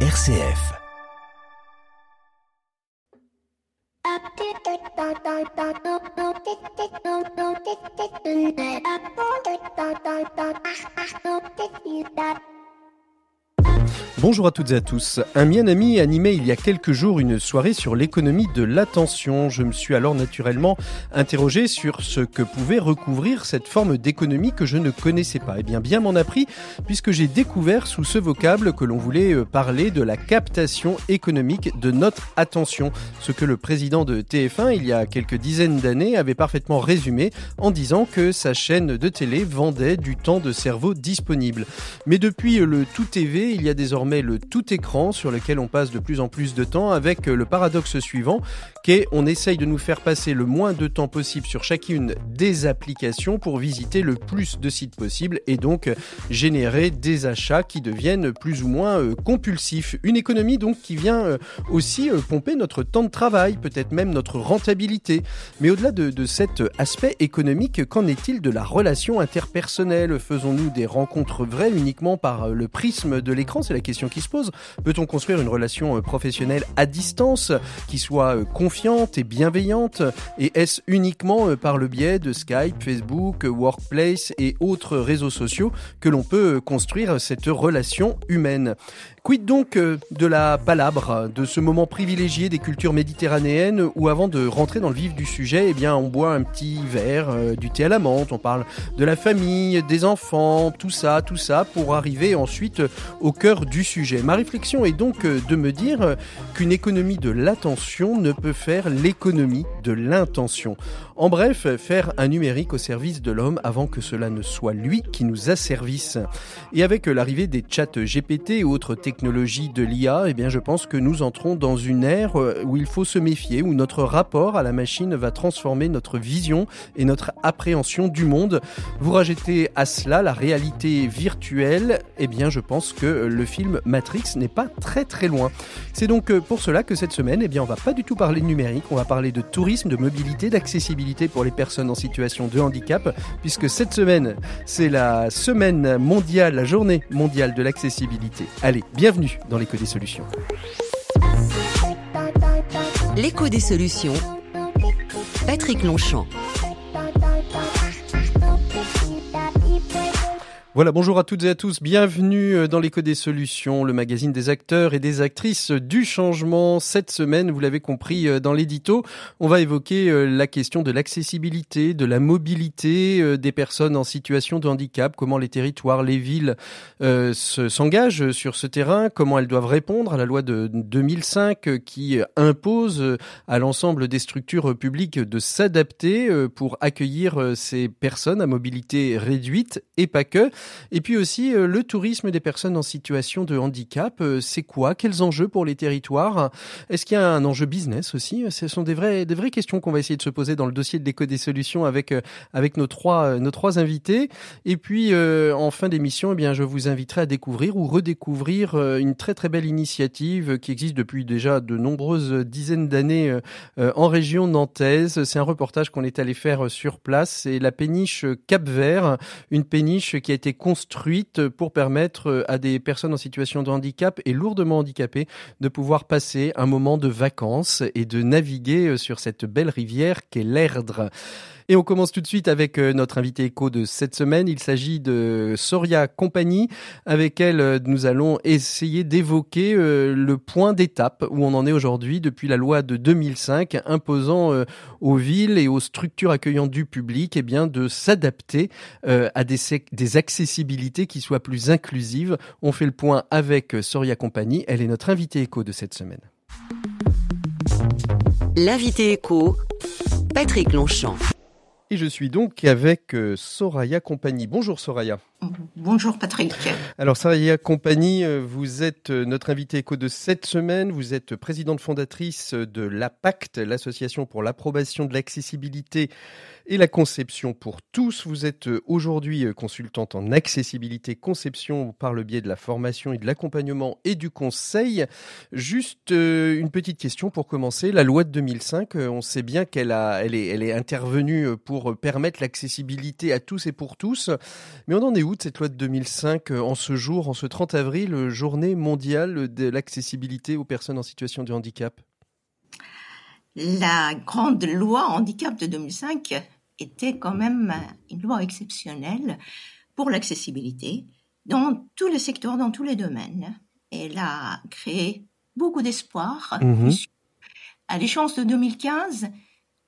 RCF. Bonjour à toutes et à tous. Un mien ami animait il y a quelques jours une soirée sur l'économie de l'attention. Je me suis alors naturellement interrogé sur ce que pouvait recouvrir cette forme d'économie que je ne connaissais pas. Eh bien, bien m'en a pris puisque j'ai découvert sous ce vocable que l'on voulait euh, parler de la captation économique de notre attention. Ce que le président de TF1 il y a quelques dizaines d'années avait parfaitement résumé en disant que sa chaîne de télé vendait du temps de cerveau disponible. Mais depuis le tout TV, il y a désormais le tout écran sur lequel on passe de plus en plus de temps avec le paradoxe suivant qu'est on essaye de nous faire passer le moins de temps possible sur chacune des applications pour visiter le plus de sites possible et donc générer des achats qui deviennent plus ou moins euh, compulsifs. Une économie donc qui vient euh, aussi euh, pomper notre temps de travail, peut-être même notre rentabilité. Mais au-delà de, de cet aspect économique, qu'en est-il de la relation interpersonnelle? Faisons-nous des rencontres vraies uniquement par le prisme de l'écran? C'est la question qui se pose. Peut-on construire une relation euh, professionnelle à distance qui soit euh, confiante et bienveillante? Et est-ce uniquement euh, par le biais de Skype, Facebook, Workplace et autres réseaux sociaux que l'on peut construire cette relation humaine? Quid donc de la palabre, de ce moment privilégié des cultures méditerranéennes où avant de rentrer dans le vif du sujet, eh bien on boit un petit verre, du thé à la menthe, on parle de la famille, des enfants, tout ça, tout ça, pour arriver ensuite au cœur du sujet. Ma réflexion est donc euh, de me dire euh, qu'une économie de l'attention ne peut faire l'économie de l'intention. En bref, faire un numérique au service de l'homme avant que cela ne soit lui qui nous asservisse. Et avec l'arrivée des chats GPT et autres technologies de l'IA, eh bien, je pense que nous entrons dans une ère euh, où il faut se méfier, où notre rapport à la machine va transformer notre vision et notre appréhension du monde. Vous rajoutez à cela la réalité virtuelle, eh bien, je pense que le film Matrix n'est pas très très loin. C'est donc euh, pour cela que cette semaine, eh bien, on va pas du tout parler de numérique, on va parler de tourisme, de mobilité, d'accessibilité pour les personnes en situation de handicap, puisque cette semaine, c'est la semaine mondiale, la journée mondiale de l'accessibilité. Allez, bienvenue dans l'écho des solutions. L'écho des solutions. Patrick Longchamp. Voilà, bonjour à toutes et à tous, bienvenue euh, dans l'écho des solutions, le magazine des acteurs et des actrices du changement. Cette semaine, vous l'avez compris euh, dans l'édito, on va évoquer euh, la question de l'accessibilité, de la mobilité des personnes en situation de handicap, comment les territoires, les villes s'engagent sur ce terrain, comment elles doivent répondre à la loi de 2005 qui impose à l'ensemble des structures publiques de s'adapter pour accueillir ces personnes à mobilité réduite et pas que. Et puis aussi, euh, le tourisme des personnes en situation de handicap, euh, c'est quoi? Quels enjeux pour les territoires? Est-ce qu'il y a un enjeu business aussi? Ce sont des vraies, des vraies questions qu'on va essayer de se poser dans le dossier de l'éco des solutions avec, euh, avec nos, trois, nos trois invités. Et puis, en fin d'émission, eh bien, je vous inviterai à découvrir ou redécouvrir une très très belle initiative qui existe depuis déjà de nombreuses dizaines d'années en région nantaise. C'est un reportage qu'on est allé faire sur place. C'est la péniche Cap Vert, une péniche qui a été construite pour permettre euh, à des personnes en situation de handicap et lourdement handicapées de pouvoir passer un moment de vacances et de naviguer euh, sur cette belle rivière qu'est l'Erdre. Et on commence tout de suite avec euh, notre invité écho de cette semaine. Il s'agit de Soria Compagnie, avec elle euh, nous allons essayer d'évoquer euh, le point d'étape où on en est aujourd'hui depuis la loi de 2005 imposant aux villes et aux structures accueillantes du public eh bien, de s'adapter à des, des accessibilités qui soient plus inclusives. On fait le point avec Soria Compagnie. Elle est notre invitée écho de cette semaine. L'invité écho, Patrick Longchamp. Et je suis donc avec euh, Soraya Compagnie. Bonjour Soraya. Bonjour Patrick. Alors Soraya Compagnie, euh, vous êtes euh, notre invité éco de cette semaine. Vous êtes présidente fondatrice de l'APACT, l'association pour l'approbation de l'accessibilité et la conception pour tous. Vous êtes euh, aujourd'hui euh, consultante en accessibilité conception par le biais de la formation et de l'accompagnement et du conseil. Juste euh, une petite question pour commencer. La loi de 2005, on sait bien qu'elle a, est, est intervenue pour permettre l'accessibilité à tous et pour tous. Mais on en est où où cette loi de 2005 en ce jour, en ce 30 avril, journée mondiale de l'accessibilité aux personnes en situation de handicap? La grande loi handicap de 2005 était quand même une loi exceptionnelle pour l'accessibilité dans tous les secteurs, dans tous les domaines. Elle a créé beaucoup d'espoir. Mmh. À l'échéance de 2015,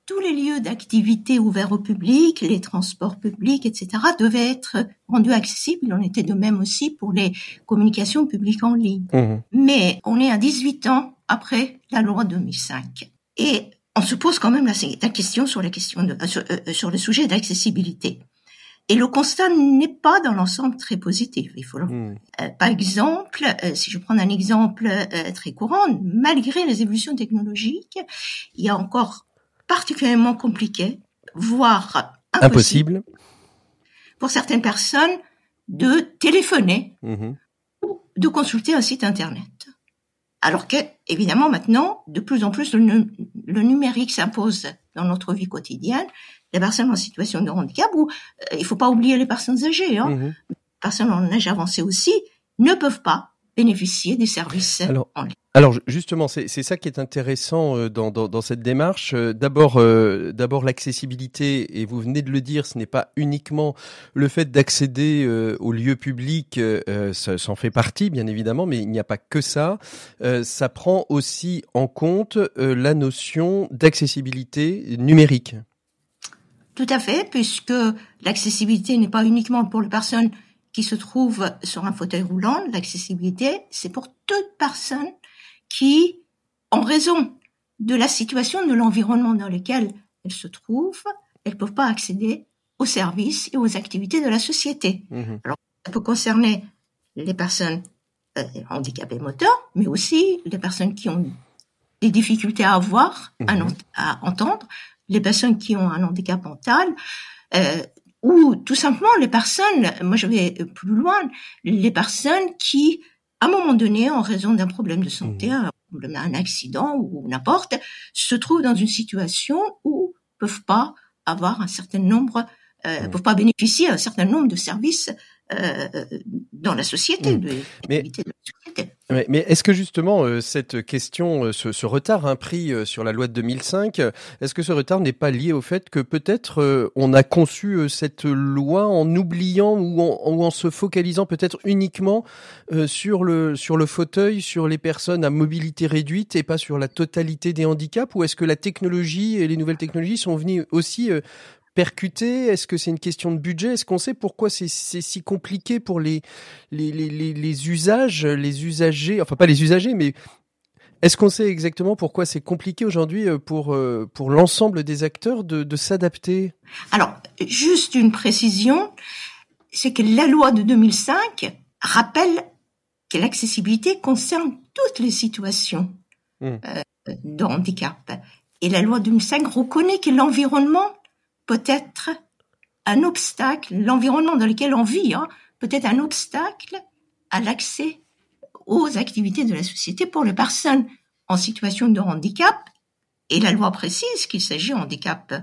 tous les lieux d'activité ouverts au public, les transports publics, etc., devaient être rendus accessibles. Il en était de même aussi pour les communications publiques en ligne. Mmh. Mais on est à 18 ans après la loi 2005. Et on se pose quand même la, question sur la question de, euh, euh, sur, le sujet d'accessibilité. Et le constat n'est pas dans l'ensemble très positif. Il faut, mmh. euh, par exemple, si je prends un exemple très courant, malgré les évolutions technologiques, il y a encore particulièrement compliqué, voire impossible, pour certaines personnes de téléphoner mmh ou de consulter un site internet. Alors que, évidemment, maintenant, de plus en plus, le, numérique s'impose dans notre vie quotidienne. Les personnes en situation de handicap, ou euh, il faut pas oublier les personnes âgées, hein. Mmh les personnes en âge avancé aussi, ne peuvent pas bénéficier des services en ligne. Alors justement, c'est ça qui est intéressant euh, dans, dans, dans cette démarche. Euh, d'abord, euh, d'abord l'accessibilité, et vous venez de le dire, ce n'est pas uniquement le fait d'accéder aux lieux publics, ça, en fait partie bien évidemment, mais il n'y a pas que ça. ça prend aussi en compte la notion d'accessibilité numérique. Tout à fait, puisque l'accessibilité n'est pas uniquement pour les personnes qui se trouvent sur un fauteuil roulant, l'accessibilité, c'est pour toute personne qui, en raison de la situation, de l'environnement dans lequel elles se trouvent, elles ne peuvent pas accéder aux services et aux activités de la société. Mmh Alors, ça peut concerner les personnes euh, handicapées moteurs, mais aussi les personnes qui ont des difficultés à avoir, à, mmh entendre, les personnes qui ont un handicap mental, euh, ou tout simplement les personnes, moi je vais plus loin, les personnes qui à un moment donné, en raison d'un problème de santé, mmh. un, accident ou n'importe, se trouvent dans une situation où peuvent pas avoir un certain nombre, euh, mmh. peuvent pas bénéficier d'un certain nombre de services dans la société, mmh. de, mais, Mais, est-ce que justement euh, cette question, euh, ce, retard hein, pris sur la loi de 2005, est-ce que ce retard n'est pas lié au fait que peut-être on a conçu cette loi en oubliant ou en, ou en se focalisant peut-être uniquement sur le sur le fauteuil, sur les personnes à mobilité réduite et pas sur la totalité des handicaps, ou est-ce que la technologie et les nouvelles technologies sont venues aussi percuté? Est-ce que c'est une question de budget? Est-ce qu'on sait pourquoi c'est si compliqué pour les les, les, les, usages, les usagers, enfin pas les usagers, mais est-ce qu'on sait exactement pourquoi c'est compliqué aujourd'hui euh, pour, euh, pour l'ensemble des acteurs de, de s'adapter? Alors, juste une précision, c'est que la loi de 2005 rappelle que l'accessibilité concerne toutes les situations mmh. euh, de handicap. Et la loi de 2005 reconnaît que l'environnement peut être un obstacle, l'environnement dans lequel on vit, hein, peut être un obstacle à l'accès aux activités de la société pour les personnes en situation de handicap. Et la loi précise qu'il s'agit de handicap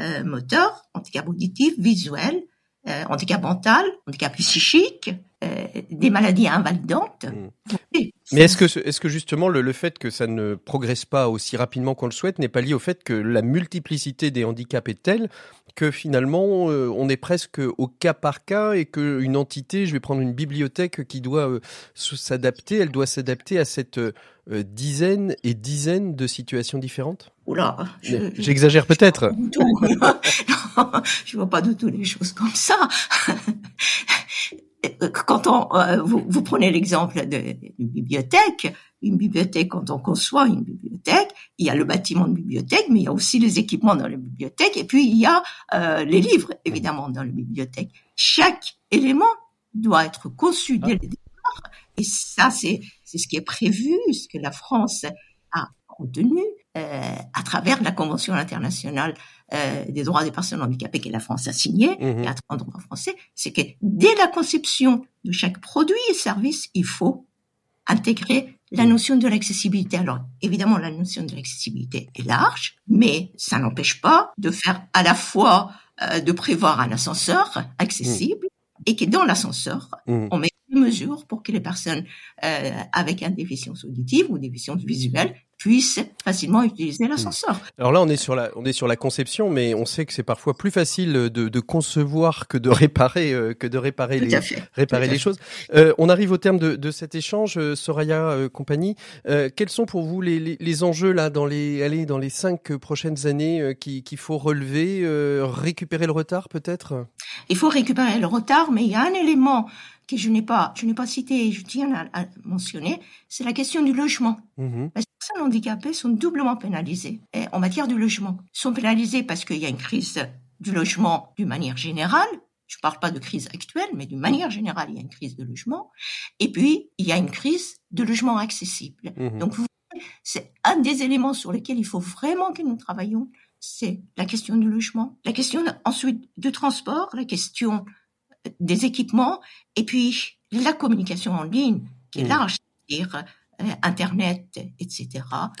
euh, moteur, handicap auditif, visuel, euh, handicap mental, handicap psychique, euh, des maladies invalidantes. Mmh. Mais est-ce que, est-ce que justement le, le, fait que ça ne progresse pas aussi rapidement qu'on le souhaite n'est pas lié au fait que la multiplicité des handicaps est telle que finalement euh, on est presque au cas par cas et qu'une entité, je vais prendre une bibliothèque qui doit euh, s'adapter, elle dois s'adapter à cette euh, dizaine et dizaine de situations différentes? Oula, j'exagère peut-être. Je vois pas du tout les choses comme ça. quand on, euh, vous, vous, prenez l'exemple d'une bibliothèque, une bibliothèque, quand on conçoit une bibliothèque, il y a le bâtiment de bibliothèque, mais il y a aussi les équipements dans la bibliothèque, et puis il y a euh, les livres, évidemment, dans la bibliothèque. Chaque élément doit être conçu dès le départ, et ça, c'est ce qui est prévu, ce que la France a contenu euh, à travers la Convention internationale euh, des droits des personnes handicapées que la France a signé, mmh. et à français, c'est que dès la conception de chaque produit et service, il faut intégrer la mmh. notion de l'accessibilité. Alors, évidemment, la notion de l'accessibilité est large, mais ça n'empêche pas de faire à la fois euh, de prévoir un ascenseur accessible, et que dans l'ascenseur, mmh. on met des mesures pour que les personnes euh, avec une déficience auditive ou déficience visuelle puissent facilement utiliser l'ascenseur. Alors là, on est sur la, on est sur la conception, mais on sait que c'est parfois plus facile de, de, concevoir que de réparer, euh, que de réparer les, réparer les choses. Euh, on arrive au terme de, de cet échange, euh, Soraya euh, compagnie. Quels sont pour vous les, les, les, enjeux là dans les, allez, dans les cinq prochaines années qu'il faut relever, récupérer le retard peut-être? Il faut récupérer le retard, mais il y a un élément que je n'ai pas, je n'ai pas cité, je tiens à, mentionner, c'est la question du logement. Mmh les personnes handicapées sont doublement pénalisées et en matière du logement. Ils sont pénalisées parce qu'il y a une crise du logement d'une manière générale. Je ne parle pas de crise actuelle, mais d'une manière générale, il y a une crise de logement. Et puis, il y a une crise de logement accessible. Mmh Donc, c'est un des éléments sur lesquels il faut vraiment que nous travaillions, c'est la question du logement, la question ensuite du transport, la question des équipements et puis la communication en ligne qui est mmh. large, c'est-à-dire Internet, etc.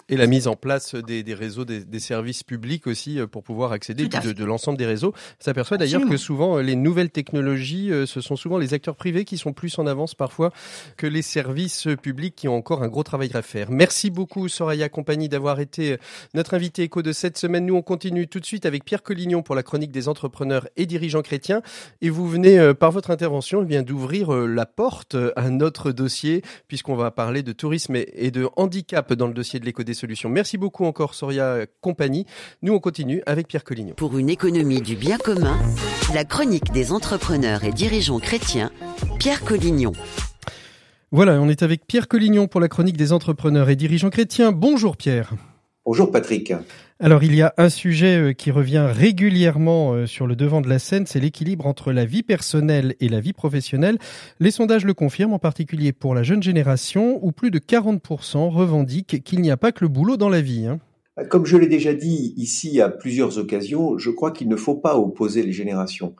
Et la mise en place des, des réseaux, des, des, services publics aussi euh, pour pouvoir accéder de, de l'ensemble des réseaux. Ça s'aperçoit d'ailleurs que souvent euh, les nouvelles technologies, ce sont souvent les acteurs privés qui sont plus en avance parfois que les services publics qui ont encore un gros travail à faire. Merci beaucoup Soraya Compagnie d'avoir été notre invité écho de cette semaine. Nous on continue tout de suite avec Pierre Collignon pour la chronique des entrepreneurs et dirigeants chrétiens. Et vous venez par votre intervention eh bien d'ouvrir la porte à notre dossier puisqu'on va parler de tourisme et de handicap dans le dossier de l'éco des solutions. Merci beaucoup encore Soria Compagnie. Nous on continue avec Pierre Collignon. Pour une économie du bien commun, la chronique des entrepreneurs et dirigeants chrétiens, Pierre Collignon. Voilà, on est avec Pierre Collignon pour la chronique des entrepreneurs et dirigeants chrétiens. Bonjour Pierre. Bonjour Patrick. Alors il y a un sujet euh, qui revient régulièrement euh, sur le devant de la scène, c'est l'équilibre entre la vie personnelle et la vie professionnelle. Les sondages le confirment, en particulier pour la jeune génération, où plus de 40% revendiquent qu'il n'y a pas que le boulot dans la vie. Hein. Comme je l'ai déjà dit ici à plusieurs occasions, je crois qu'il ne faut pas opposer les générations,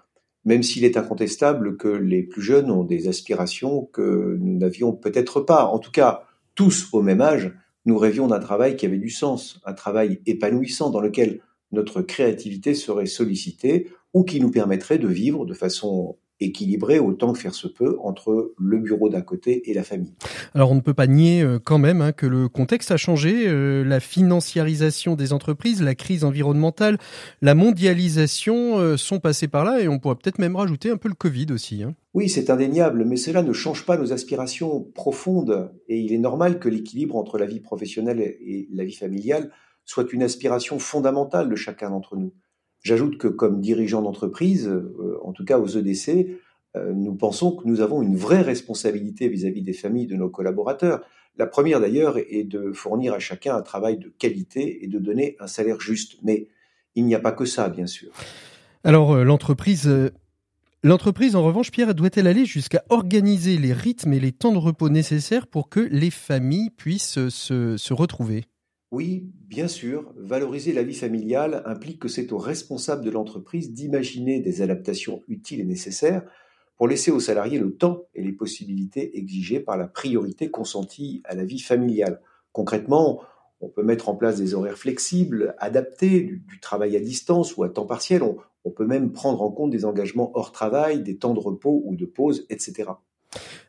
même s'il est incontestable que les plus jeunes ont des aspirations que nous n'avions peut-être pas, en tout cas tous au même âge nous rêvions d'un travail qui avait du sens, un travail épanouissant dans lequel notre créativité serait sollicitée ou qui nous permettrait de vivre de façon équilibrée autant que faire se peut entre le bureau d'un côté et la famille. Alors on ne peut pas nier euh, quand même hein, que le contexte a changé, euh, la financiarisation des entreprises, la crise environnementale, la mondialisation euh, sont passés par là et on pourrait peut-être même rajouter un peu le Covid aussi. Hein. Oui, c'est indéniable, mais cela ne change pas nos aspirations profondes et il est normal que l'équilibre entre la vie professionnelle et la vie familiale soit une aspiration fondamentale de chacun d'entre nous. J'ajoute que comme dirigeant d'entreprise, euh, en tout cas aux EDC, euh, nous pensons que nous avons une vraie responsabilité vis-à-vis des familles de nos collaborateurs. La première d'ailleurs est de fournir à chacun un travail de qualité et de donner un salaire juste. Mais il n'y a pas que ça, bien sûr. Alors euh, l'entreprise... L'entreprise, en revanche, Pierre, doit-elle aller jusqu'à organiser les rythmes et les temps de repos nécessaires pour que les familles puissent se, se retrouver? Oui, bien sûr, valoriser la vie familiale implique que c'est aux responsables de l'entreprise d'imaginer des adaptations utiles et nécessaires pour laisser aux salariés le temps et les possibilités exigées par la priorité consentie à la vie familiale. Concrètement, on peut mettre en place des horaires flexibles, adaptés, du, travail à distance ou à temps partiel. on peut même prendre en compte des engagements hors travail, des temps de repos ou de pause, etc.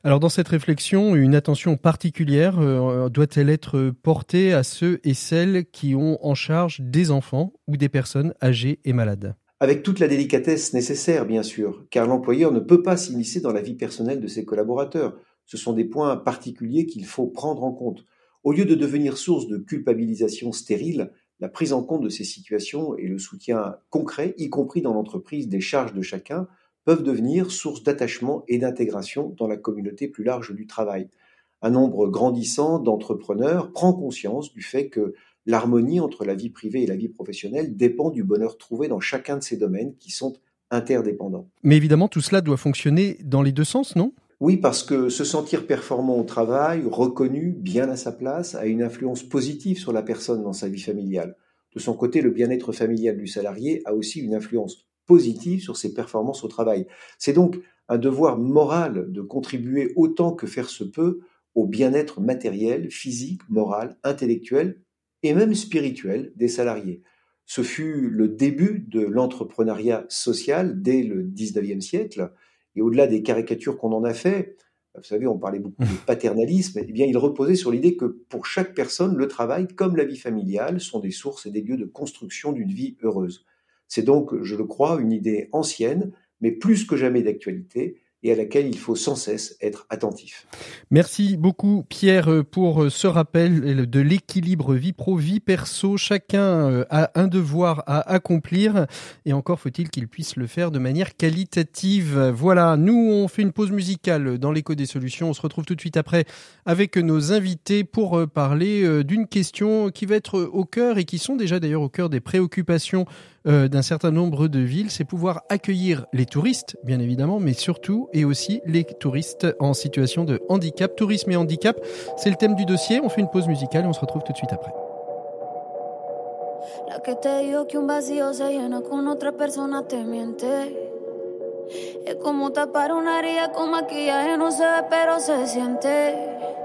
Alors dans cette réflexion, une attention particulière euh, doit-elle être portée à ceux et celles qui ont en charge des enfants ou des personnes âgées et malades? Avec toute la délicatesse nécessaire, bien sûr, car l'employeur ne peut pas s'immiscer dans la vie personnelle de ses collaborateurs. Ce sont des points particuliers qu'il faut prendre en compte. Au lieu de devenir source de culpabilisation stérile, la prise en compte de ces situations et le soutien concret, y compris dans l'entreprise, des charges de chacun, peuvent devenir source d'attachement et d'intégration dans la communauté plus large du travail. Un nombre grandissant d'entrepreneurs prend conscience du fait que l'harmonie entre la vie privée et la vie professionnelle dépend du bonheur trouvé dans chacun de ces domaines qui sont interdépendants. Mais évidemment, tout cela doit fonctionner dans les deux sens, non? Oui, parce que se sentir performant au travail, reconnu, bien à sa place, a une influence positive sur la personne dans sa vie familiale. De son côté, le bien-être familial du salarié a aussi une influence positive sur ses performances au travail. C'est donc un devoir moral de contribuer autant que faire se peut au bien-être matériel, physique, moral, intellectuel et même spirituel des salariés. Ce fut le début de l'entrepreneuriat social dès le 19e siècle Et au-delà des caricatures qu'on en a fait, vous savez, on parlait beaucoup de paternalisme, eh bien, il reposait sur l'idée que pour chaque personne, le travail, comme la vie familiale, sont des sources et des lieux de construction d'une vie heureuse. C'est donc, je le crois, une idée ancienne, mais plus que jamais d'actualité, et à laquelle il faut sans cesse être attentif. Merci beaucoup Pierre pour ce rappel de l'équilibre vie pro vie perso. Chacun euh, a un devoir à accomplir et encore faut-il qu'il puisse le faire de manière qualitative. Voilà, nous on fait une pause musicale dans l'écho des solutions. On se retrouve tout de suite après avec nos invités pour euh, parler euh, d'une question qui va être au cœur et qui sont déjà d'ailleurs au cœur des préoccupations d'un certain nombre de villes, c'est pouvoir accueillir les touristes, bien évidemment, mais surtout et aussi les touristes en situation de handicap. Tourisme et handicap, c'est le thème du dossier. On fait une pause musicale et on se retrouve tout de suite après. La que te que un se tapar se.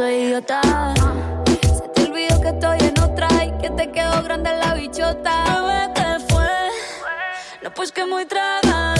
Soy idiota. Se te olvidó que estoy en otra y que te quedó grande la bichota. Bebé, ¿qué fue? No, pues que muy tragadito.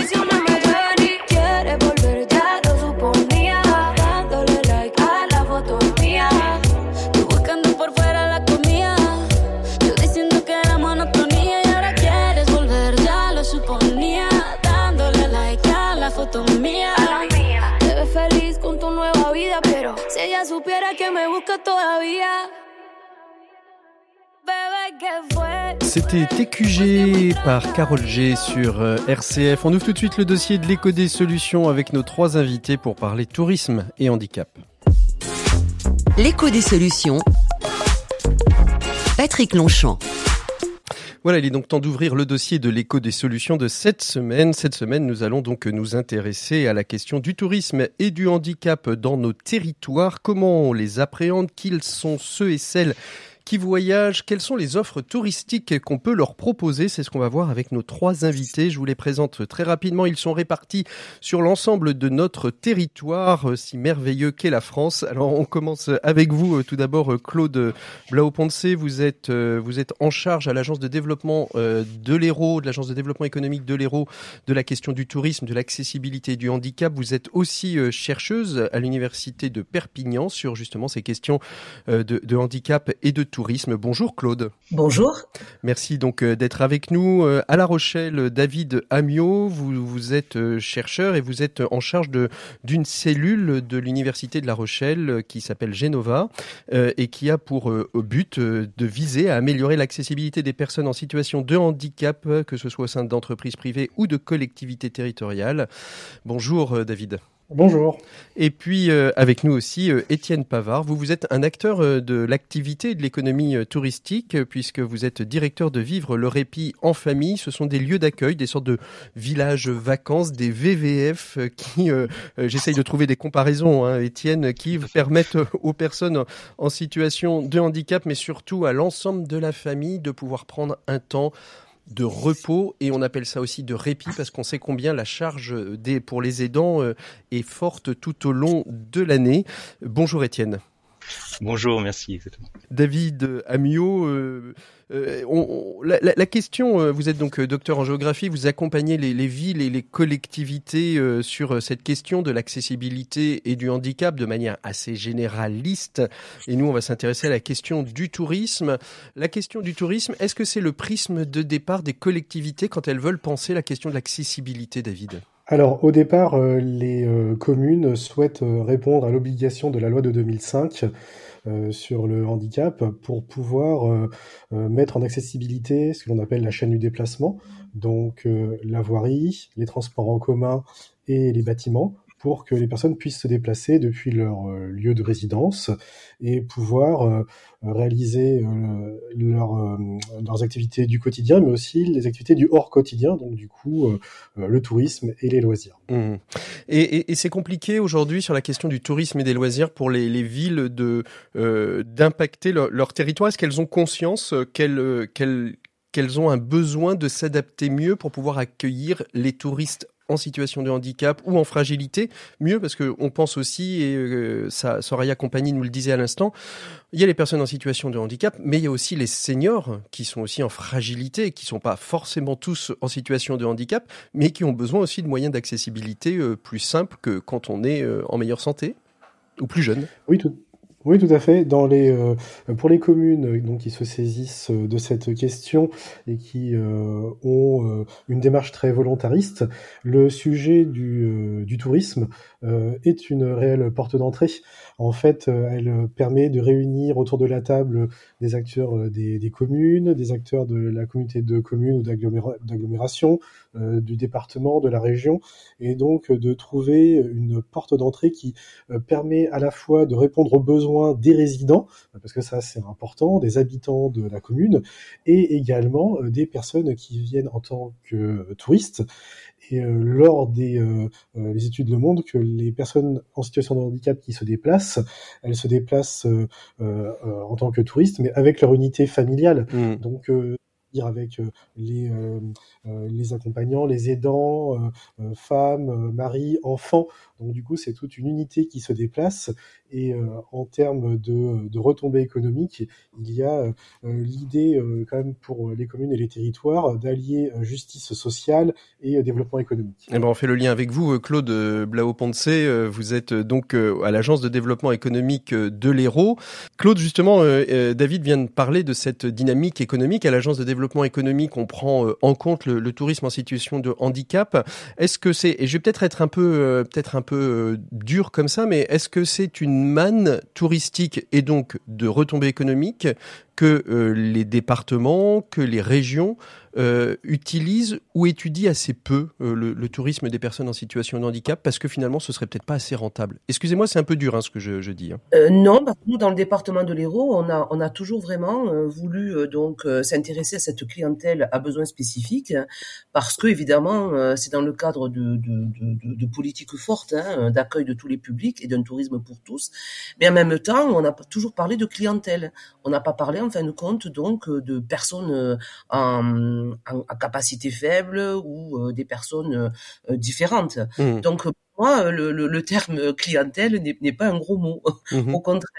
C'était TQG par Carole G sur euh, RCF. On ouvre tout de suite le dossier de l'éco des solutions avec nos trois invités pour parler tourisme et handicap. L'écho des solutions. Patrick Longchamp. Voilà, il est donc temps d'ouvrir le dossier de l'écho des solutions de cette semaine. Cette semaine, nous allons donc nous intéresser à la question du tourisme et du handicap dans nos territoires. Comment on les appréhende Qui sont ceux et celles qui voyagent, quelles sont les offres touristiques qu'on peut leur proposer? C'est ce qu'on va voir avec nos trois invités. Je vous les présente très rapidement. Ils sont répartis sur l'ensemble de notre territoire, euh, si merveilleux qu'est la France. Alors on commence avec vous euh, tout d'abord, euh, Claude Blao-Ponce. Vous êtes, vous êtes en charge à l'agence de développement de l'Hérault, de l'agence de développement économique de l'Hérault, de la question du tourisme, de l'accessibilité et du handicap. Vous êtes aussi chercheuse à l'université de Perpignan sur justement ces questions de handicap et de tourisme. Bonjour Claude. Bonjour. Merci donc d'être avec nous. À La Rochelle, David Amiot, vous, vous êtes chercheur et vous êtes en charge d'une cellule de l'Université de La Rochelle qui s'appelle Genova euh, et qui a pour euh, but de viser à améliorer l'accessibilité des personnes en situation de handicap, que ce soit au sein d'entreprises privées ou de collectivités territoriales. Bonjour David. Bonjour. Et puis euh, avec nous aussi euh, Étienne Pavard. Vous vous êtes un acteur euh, de l'activité de l'économie touristique puisque vous êtes directeur de Vivre le répit en famille. Ce sont des lieux d'accueil, des sortes de villages vacances, des VVF qui, j'essaye de trouver des comparaisons, hein, Étienne, qui permettent aux personnes en situation de handicap, mais surtout à l'ensemble de la famille de pouvoir prendre un temps de repos et on appelle ça aussi de répit parce qu'on sait combien la charge des, pour les aidants euh, est forte tout au long de l'année. Bonjour Étienne. Bonjour, merci. David Amiot, euh, euh, la, question, euh, vous êtes donc docteur en géographie, vous accompagnez les, villes et les collectivités sur cette question de l'accessibilité et du handicap de manière assez généraliste. Et nous, on va s'intéresser à la question du tourisme. La question du tourisme, est-ce que c'est le prisme de départ des collectivités quand elles veulent penser la question de l'accessibilité, David? Alors au départ, euh, les euh, communes souhaitent euh, répondre à l'obligation de la loi de 2005 sur le handicap pour pouvoir mettre en accessibilité ce que l'on appelle la chaîne du déplacement, donc la voirie, les transports en commun et les bâtiments pour que les personnes puissent se déplacer depuis leur euh, lieu de résidence et pouvoir euh, réaliser euh, leurs activités du quotidien, mais aussi les activités du hors quotidien, donc du coup le tourisme et les loisirs. Mmh. Et, c'est compliqué aujourd'hui sur la question du tourisme et des loisirs pour les, villes de d'impacter leur, territoire. Est-ce qu'elles ont conscience qu'elles qu'elles ont un besoin de s'adapter mieux pour pouvoir accueillir les touristes en situation de handicap ou en fragilité, mieux parce qu'on pense aussi, et euh, Soraya Compagnie nous le disait à l'instant, il y a les personnes en situation de handicap, mais il y a aussi les seniors qui sont aussi en fragilité, qui sont pas forcément tous en situation de handicap, mais qui ont besoin aussi de moyens d'accessibilité euh, plus simples que quand on est euh, en meilleure santé ou plus jeune. Oui, tout, oui, tout à fait. Dans les, euh, pour les communes euh, donc, qui se saisissent euh, de cette question et qui ont une démarche très volontariste, le sujet du, du tourisme est une réelle porte d'entrée. En fait, elle permet de réunir autour de la table des acteurs des, des communes, des acteurs de la communauté de communes ou d'agglomération, du département, de la région, et donc de trouver une porte d'entrée qui permet à la fois de répondre aux besoins des résidents, parce que ça c'est important, des habitants de la commune, et également euh, des personnes qui viennent en tant que touristes. Et euh, lors des euh, les études le montrent que les personnes en situation de handicap qui se déplacent, elles se déplacent en tant que touristes, mais avec leur unité familiale. Mmh. Donc dire avec les, les accompagnants, les aidants, femmes, maris, enfants. Donc du coup, c'est toute une unité qui se déplace et euh, en termes de, de, retombées économiques, il y a euh, l'idée euh, quand même pour les communes et les territoires d'allier justice sociale et développement économique. Eh ben on fait le lien avec vous, Claude Blao-Ponce. Vous êtes donc à l'agence de développement économique de l'Hérault. Claude, justement, David vient de parler de cette dynamique économique. À l'agence de développement économique, on prend en compte le, le tourisme en situation de handicap. Est-ce que c'est, et je vais peut-être être un peu, peut-être un peu dur comme ça, mais est-ce que c'est une manne touristique et donc de retombées économiques que euh, les départements, que les régions euh, utilisent ou étudient assez peu euh, le, tourisme des personnes en situation de handicap parce que finalement ce serait peut-être pas assez rentable. Excusez-moi, c'est un peu dur hein, ce que je, dis. Hein. non, bah, nous dans le département de l'Hérault, on a, toujours vraiment voulu donc s'intéresser à cette clientèle à besoins spécifiques parce que évidemment c'est dans le cadre de politiques fortes hein, d'accueil de tous les publics et d'un tourisme pour tous, mais en même temps on a toujours parlé de clientèle. On n'a pas parlé en fin de compte donc de personnes en en, capacité faible ou euh, des personnes euh, différentes. Mmh. Donc moi, le, le, terme clientèle n'est pas un gros mot. Mmh Au contraire.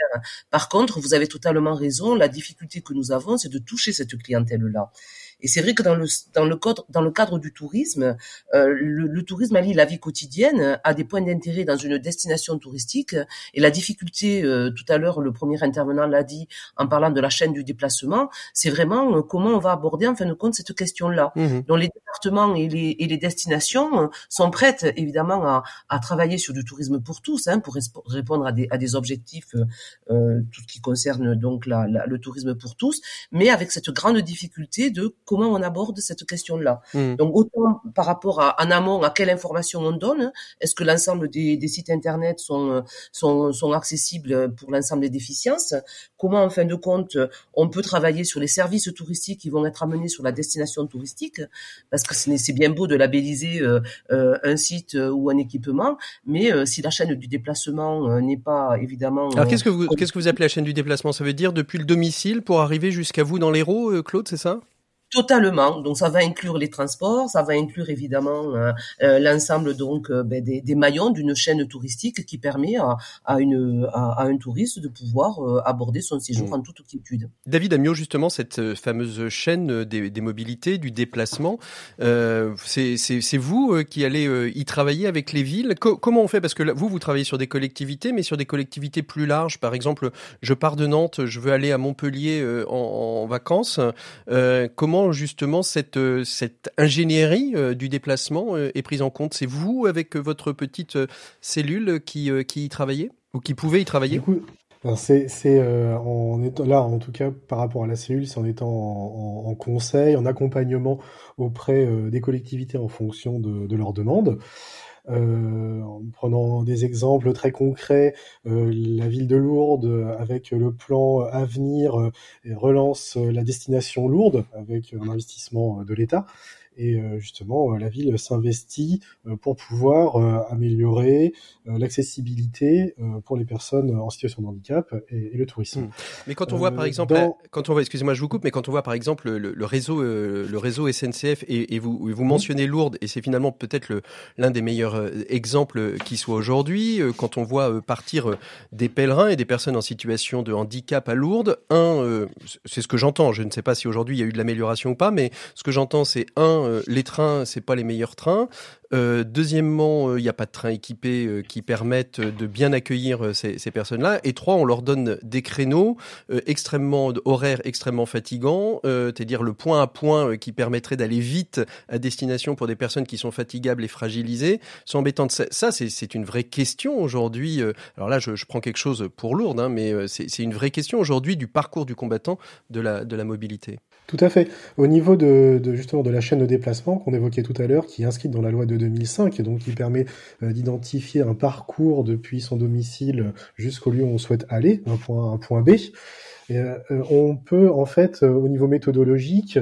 Par contre, vous avez totalement raison. La difficulté que nous avons, c'est de toucher cette clientèle-là. Et c'est vrai que dans le dans le cadre dans le cadre du tourisme, euh, le, le, tourisme allie la vie quotidienne à des points d'intérêt dans une destination touristique. Et la difficulté, euh, tout à l'heure, le premier intervenant l'a dit en parlant de la chaîne du déplacement, c'est vraiment euh, comment on va aborder en fin de compte cette question-là. Mmh Donc les départements et les, et les destinations sont prêtes évidemment à, à travailler sur du tourisme pour tous, hein, pour répondre à des, à des objectifs euh, tout ce qui concerne donc la, la, le tourisme pour tous, mais avec cette grande difficulté de comment on aborde cette question-là. Mmh. Donc autant par rapport à en amont à quelle information on donne, est-ce que l'ensemble des, des, sites internet sont, sont, sont accessibles pour l'ensemble des déficiences? Comment en fin de compte on peut travailler sur les services touristiques qui vont être amenés sur la destination touristique? Parce que c'est bien beau de labelliser euh, euh, un site ou un équipement, mais euh, si la chaîne du déplacement n'est pas évidemment. Alors qu'est-ce que vous qu'est-ce que vous appelez la chaîne du déplacement? Ça veut dire depuis le domicile pour arriver jusqu'à vous dans l'Hérault, Claude, c'est ça? Totalement. Donc ça va inclure les transports, ça va inclure évidemment euh, euh, l'ensemble donc euh, ben, des, des, maillons d'une chaîne touristique qui permet à, à une à, un touriste de pouvoir aborder son séjour mmh. en toute quiétude. David Amiot, justement, cette fameuse chaîne des, des mobilités, du déplacement, c'est vous qui allez y travailler avec les villes? comment on fait? Parce que là, vous, vous travaillez sur des collectivités, mais sur des collectivités plus larges. Par exemple, je pars de Nantes, je veux aller à Montpellier en, en, vacances. comment justement cette, euh, ingénierie euh, du déplacement euh, est prise en compte? C'est vous, avec votre petite cellule, qui, y travaillez Ou qui pouvait y travailler? C'est, c'est en étant là, en tout cas, par rapport à la cellule, c'est en étant en, conseil, en accompagnement auprès des collectivités en fonction de, de leurs demandes. Euh, en prenant des exemples très concrets, euh, la ville de Lourdes, avec le plan à venir, euh, relance la destination Lourdes avec un investissement de l'État. Et euh, justement, euh, la ville s'investit euh, pour pouvoir améliorer l'accessibilité pour les personnes en situation de handicap et, le tourisme. Hmm. Mais quand on voit par exemple, quand on voit, excusez-moi, je vous coupe, mais quand on voit par exemple le, réseau, le réseau SNCF et, vous, vous mentionnez Lourdes, et c'est finalement peut-être l'un des meilleurs exemples qui soit aujourd'hui, quand on voit partir des pèlerins et des personnes en situation de handicap à Lourdes, un, c'est ce que j'entends, je ne sais pas si aujourd'hui il y a eu de l'amélioration ou pas, mais ce que j'entends c'est un, euh, les trains, c'est pas les meilleurs trains. Euh, deuxièmement, euh, il n'y a pas de trains équipés qui permettent de bien accueillir ces, personnes-là. Et trois, on leur donne des créneaux extrêmement horaires, extrêmement fatigants, c'est-à-dire le point à point qui permettrait d'aller vite à destination pour des personnes qui sont fatigables et fragilisées. C'est embêtant. Ça, c'est une vraie question aujourd'hui. Alors là, je, prends quelque chose pour lourde, hein, mais c'est une vraie question aujourd'hui du parcours du combattant de la mobilité. Tout à fait. Au niveau de, justement de la chaîne de déplacement qu'on évoquait tout à l'heure, qui est inscrite dans la loi de 2005 et donc qui permet euh, d'identifier un parcours depuis son domicile jusqu'au lieu où on souhaite aller, un point, un point B. Euh, on peut en fait, euh, au niveau méthodologique,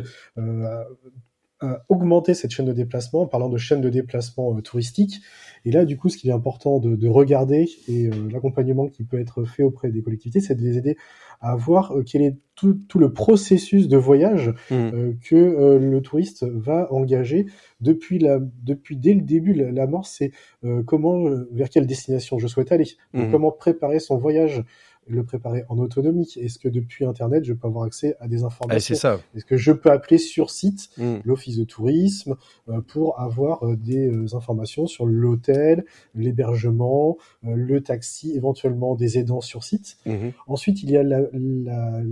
augmenter cette chaîne de déplacement en parlant de chaîne de déplacement touristique. Et là, du coup, ce qui est important de, de regarder et l'accompagnement qui peut être fait auprès des collectivités, c'est de les aider à voir euh, quel est tout, tout, le processus de voyage mmh. euh, que euh, le touriste va engager depuis la depuis dès le début l'amorce c'est comment vers quelle destination je souhaite aller mmh. comment préparer son voyage le préparer en autonomie Est-ce que depuis Internet, je peux avoir accès à des informations Est-ce que je peux appeler sur site mmh. l'office de tourisme pour avoir des informations sur l'hôtel, l'hébergement, le taxi, éventuellement des aidants sur site? Ensuite, il y a la, la,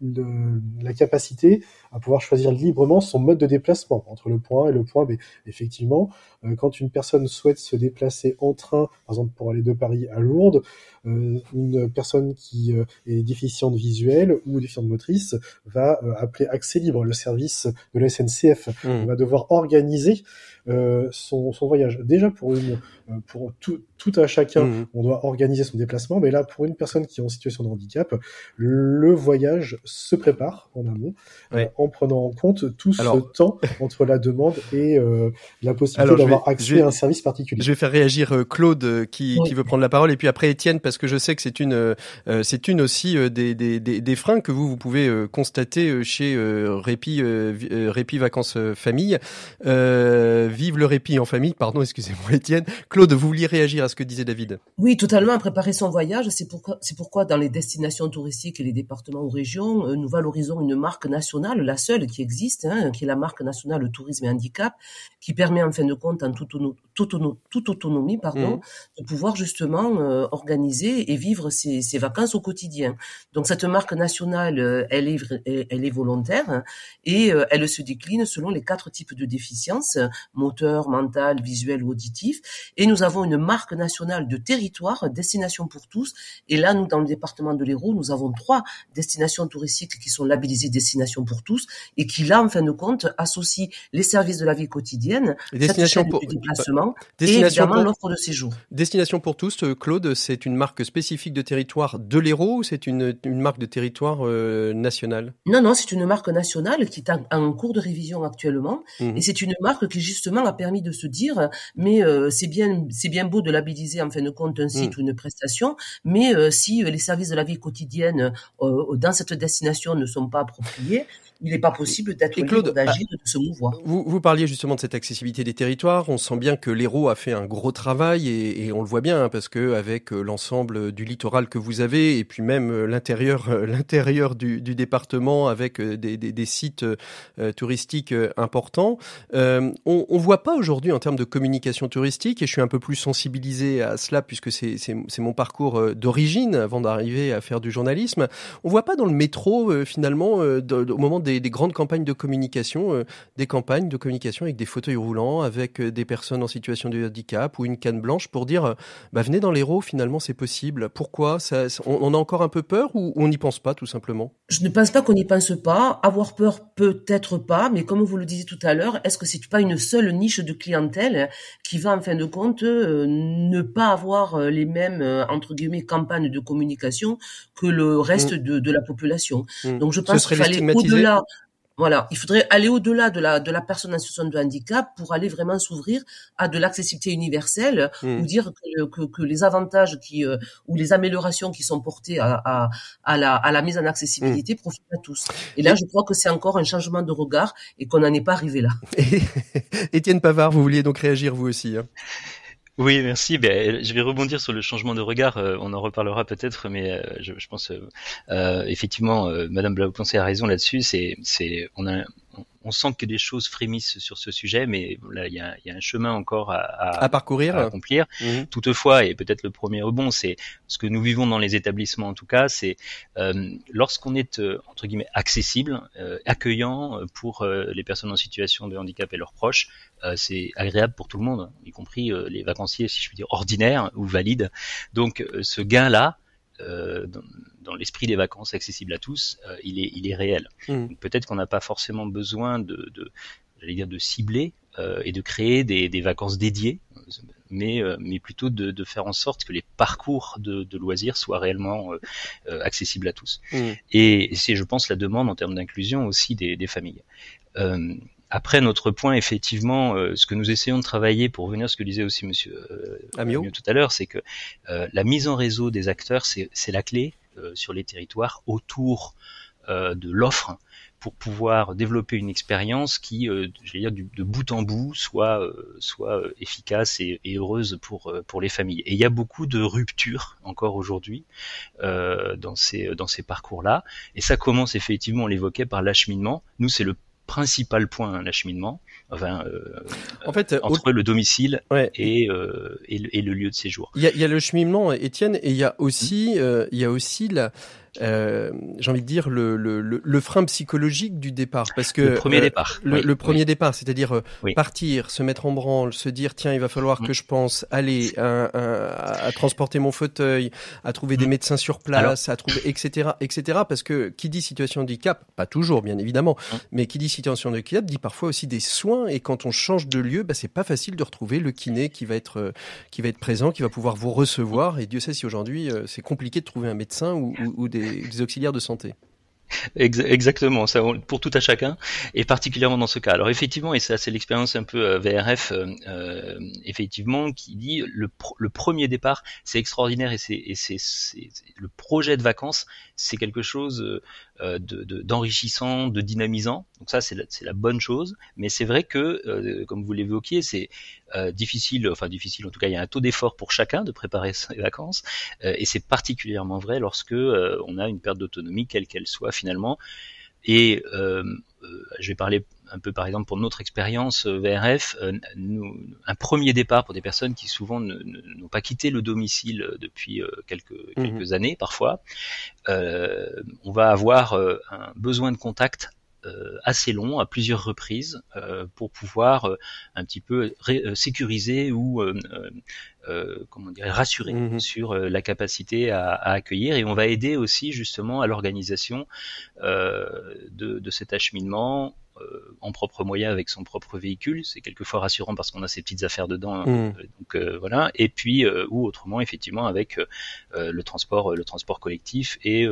la capacité à pouvoir choisir librement son mode de déplacement entre le point A et le point B. Effectivement, euh, quand une personne souhaite se déplacer en train, par exemple pour aller de Paris à Lourdes, euh, une personne qui euh, est déficiente visuelle ou déficiente motrice va appeler Accès Libre, le service de la SNCF. Mmh. On va devoir organiser son, son, voyage. Déjà pour une, pour tout, tout à chacun, mmh. on doit organiser son déplacement, mais là pour une personne qui est en situation de handicap, le voyage se prépare en amont en prenant en compte tout ce temps entre la demande et la possibilité d'avoir accès à un service particulier. Je vais faire réagir Claude qui, qui veut prendre la parole et puis après Étienne parce que je sais que c'est une, euh, c'est une aussi euh, des, des, des, freins que vous, vous pouvez euh, constater chez Répi, Répi Vacances Famille. Vive le répit en famille, pardon, excusez-moi Étienne. Claude, vous vouliez réagir à ce que disait David? Oui, totalement. Préparer son voyage, c'est pourquoi, c'est pourquoi dans les destinations touristiques et les départements ou régions, nous valorisons une marque nationale, la seule qui existe, hein, qui est la marque nationale Tourisme et Handicap, qui permet en fin de compte, en toute, toute, toute autonomie, pardon, mmh. de pouvoir justement organiser et vivre ses, vacances au quotidien. Donc cette marque nationale, euh, elle est, elle est volontaire et euh, elle se décline selon les quatre types de déficiences, moteur, mental, visuel ou auditif. Et nous avons une marque national de territoire, destination pour tous. Et là, nous, dans le département de l'Hérault, nous avons trois destinations touristiques qui sont labellisées destination pour tous et qui, là, en fin de compte, associent les services de la vie quotidienne, destination pour déplacement destination et évidemment pour- l'offre de séjour. Destination pour tous, euh, Claude, c'est une marque spécifique de territoire de l'Hérault ou c'est une, une marque de territoire euh, nationale Non, non, c'est une marque nationale qui est en, en cours de révision actuellement. Mhm. Et c'est une marque qui justement a permis de se dire, mais euh, c'est bien, c'est bien beau de labelliser en fin de compte un site Mhm. ou une prestation, mais euh, si euh, les services de la vie quotidienne dans cette destination ne sont pas appropriés, il n'est pas possible d'être d'agir de se mouvoir. Vous, vous parliez justement de cette accessibilité des territoires. On sent bien que l'Hérault a fait un gros travail et, et on le voit bien hein, parce que avec euh, l'ensemble du littoral que vous avez et puis même euh, l'intérieur, euh, l'intérieur du, du département avec des, des- des sites euh, touristiques importants, euh, on, on voit pas aujourd'hui en termes de communication touristique et je suis un peu plus sensibilisé à cela puisque c'est, mon parcours d'origine avant d'arriver à faire du journalisme. On voit pas dans le métro euh, finalement de- de- au moment des, des grandes campagnes de communication euh, des campagnes de communication avec des fauteuils roulants, avec euh, des personnes en situation de handicap ou une canne blanche pour dire euh, bah, venez dans l'Hérault, finalement c'est possible. Pourquoi ça, on, on a encore un peu peur ou, on n'y pense pas tout simplement? Je ne pense pas qu'on n'y pense pas. Avoir peur, peut-être pas, mais comme vous le disiez tout à l'heure, est-ce que c'est pas une seule niche de clientèle qui va, en fin de compte, euh, ne pas avoir les mêmes, euh, entre guillemets, campagnes de communication que le reste de, de la population? Mm. Donc, je pense qu'il fallait stigmatiser Voilà, il faudrait aller au-delà de la, de la personne en situation de handicap pour aller vraiment s'ouvrir à de l'accessibilité universelle Mm. ou dire que, que, que les avantages qui, euh, ou les améliorations qui sont portées à, à, à, la, à la mise en accessibilité profitent à tous. Et là, je crois que c'est encore un changement de regard et qu'on n'en est pas arrivé là. Étienne Pavard, vous vouliez donc réagir vous aussi hein? Oui, merci. Ben, je vais rebondir sur le changement de regard. euh, on en reparlera peut-être, mais euh, je, je pense euh, euh, effectivement, euh, Madame Blaupensé a raison là-dessus. C'est, c'est, on a, on- sent que des choses frémissent sur ce sujet, mais là, il y a, y a un chemin encore à, à- à parcourir à accomplir. Mhm. Toutefois, et peut-être le premier rebond, c'est ce que nous vivons dans les établissements en tout cas, c'est euh, lorsqu'on est euh, entre guillemets accessible, euh, accueillant euh, pour euh, les personnes en situation de handicap et leurs proches, euh, c'est agréable pour tout le monde, y compris euh, les vacanciers, si je puis dire, ordinaires ou valides. Donc ce gain-là, euh, dans, l'esprit des vacances accessibles à tous, euh, il est, il est réel. Donc, Peut-être qu'on n'a pas forcément besoin de, de j'allais dire, de cibler euh, et de créer des, des vacances dédiées, mais, euh, mais plutôt de, de faire en sorte que les parcours de, de loisirs soient réellement euh, euh, accessibles à tous. Mhm. Et c'est, je pense, la demande en termes d'inclusion aussi des, des familles. Euh, après, notre point, effectivement, euh, ce que nous essayons de travailler pour revenir à ce que disait aussi Monsieur euh. Amiot tout à l'heure, c'est que euh, la mise en réseau des acteurs, c'est la clé sur les territoires autour euh, de l'offre pour pouvoir développer une expérience qui, euh, j'allais dire, du, de bout en bout, soit, euh, soit euh, efficace et, heureuse pour, euh, pour les familles. Et il y a beaucoup de ruptures encore aujourd'hui euh, dans ces, dans ces parcours-là. Et ça commence effectivement, on l'évoquait, par l'acheminement. Nous, c'est le principal point, hein, l'acheminement, enfin, euh, En fait, au- entre le domicile ouais. et, euh, et, le, et le lieu de séjour. Il y a, y a le cheminement, Étienne, et il y a aussi, euh, il y a aussi la, euh, j'ai envie de dire le, le, le, le frein psychologique du départ, parce que Le premier euh, départ. le, oui, le premier oui. départ, c'est-à-dire euh, Oui. partir, se mettre en branle, se dire tiens, il va falloir Mm. que je pense aller à, à- à transporter mon fauteuil, à trouver des Mm. médecins sur place, à trouver etc etc. Parce que qui dit situation de handicap, pas toujours bien évidemment, Mm. mais qui dit situation de handicap dit parfois aussi des soins. Et quand on change de lieu, bah, c'est pas facile de retrouver le kiné qui va être euh, qui va être présent, qui va pouvoir vous recevoir. Et Dieu sait si aujourd'hui euh, c'est compliqué de trouver un médecin ou, ou- ou des, auxiliaires de santé. Ex- Exactement, pour tout à chacun, et particulièrement dans ce cas. Alors effectivement, et ça c'est l'expérience un peu euh, VRF, euh, euh, effectivement, qui dit le, le premier départ, c'est extraordinaire et c'est le projet de vacances, c'est quelque chose de de- d'enrichissant, de, dynamisant. Donc ça c'est la, bonne chose, mais c'est vrai que, comme vous l'évoquiez, c'est euh, difficile, enfin difficile en tout cas, il y a un taux d'effort pour chacun de préparer ses vacances, euh, et c'est particulièrement vrai lorsque euh, on a une perte d'autonomie, quelle qu'elle soit finalement. Et euh, euh, je vais parler un peu par exemple pour notre expérience euh, VRF, euh, nous, un premier départ pour des personnes qui souvent n'ont pas quitté le domicile depuis euh, quelques, Mhm. quelques années parfois, euh, on va avoir euh, un besoin de contact assez long à plusieurs reprises pour pouvoir un petit peu sécuriser ou comment dire rassurer mmh sur la capacité à, à, accueillir. Et on va aider aussi justement à l'organisation de, de, cet acheminement euh, en propre moyen avec son propre véhicule. C'est quelquefois rassurant parce qu'on a ses petites affaires dedans. Mmh. Euh, donc euh, voilà. Et puis ou autrement effectivement avec le transport, le transport collectif et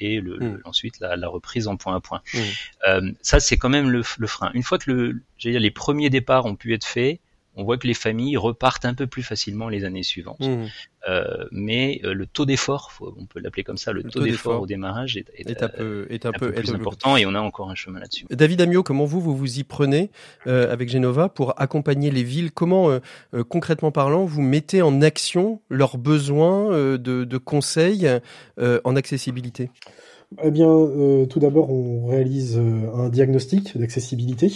et le, mmh. ensuite la, la, reprise en point à point. Mmh. ça c'est quand même le, le, frein. Une fois que le, dire, les premiers départs ont pu être faits, on voit que les familles repartent un peu plus facilement les années suivantes. Mmh. Euh, mais euh, le taux d'effort, on peut l'appeler comme ça, le, taux, d'effort au démarrage est, est, un peu, est un, peu, plus important et on a encore un chemin là-dessus. David Amiot, comment vous, vous vous y prenez euh, avec Genova pour accompagner les villes? Comment, euh, concrètement parlant, vous mettez en action leurs besoins de, de, conseils en accessibilité? Eh bien, tout d'abord, on réalise un diagnostic d'accessibilité.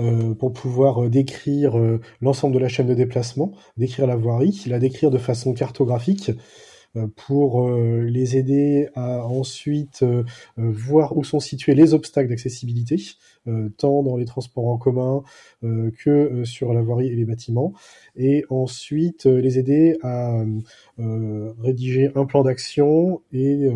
Euh, pour pouvoir euh, décrire euh, l'ensemble de la chaîne de déplacement, décrire la voirie, la décrire de façon cartographique pour les aider à ensuite voir où sont situés les obstacles d'accessibilité, tant dans les transports en commun que sur la voirie et les bâtiments, et ensuite les aider à rédiger un plan d'action et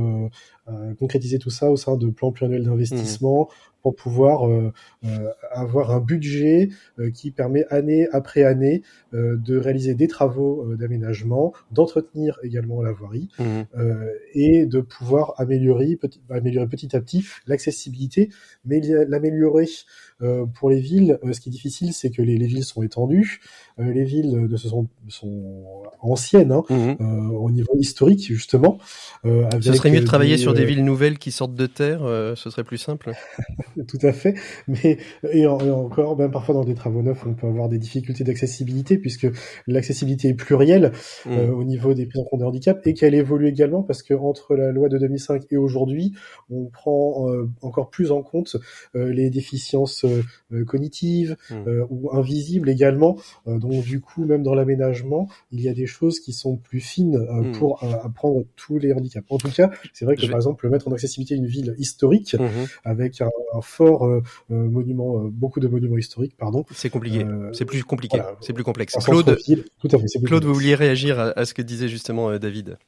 concrétiser tout ça au sein de plans pluriannuels d'investissement mmh pour pouvoir euh, euh, avoir un budget euh, qui permet année après année de réaliser des travaux d'aménagement, d'entretenir également la voirie mmh. et de pouvoir améliorer, petit, améliorer petit à petit l'accessibilité, mais l'améliorer pessoas pour les villes. ce qui est difficile, c'est que les, les villes sont étendues, euh, les villes de ce sont, sont anciennes hein, euh, au niveau historique justement. Euh, ce serait mieux de travailler sur des villes nouvelles qui sortent de terre, ce serait plus simple. Tout à fait, mais et, encore, même parfois dans des travaux neufs, on peut avoir des difficultés d'accessibilité puisque l'accessibilité est plurielle mhm. au niveau des prises en compte des handicaps et qu'elle évolue également parce que entre la loi de 2005 et aujourd'hui, on prend encore plus en compte les déficiences cognitives mhm. ou invisibles également donc du coup, même dans l'aménagement, il y a des choses qui sont plus fines euh, hmm. pour euh, apprendre tous les handicaps. En tout cas, c'est vrai que par exemple, mettre en accessibilité une ville historique mhm. avec un, fort euh, monument, beaucoup de monuments historiques, pardon. C'est compliqué. c'est plus compliqué. c'est plus complexe. Claude, tout à fait, Claude, vous vouliez réagir à, ce que disait justement David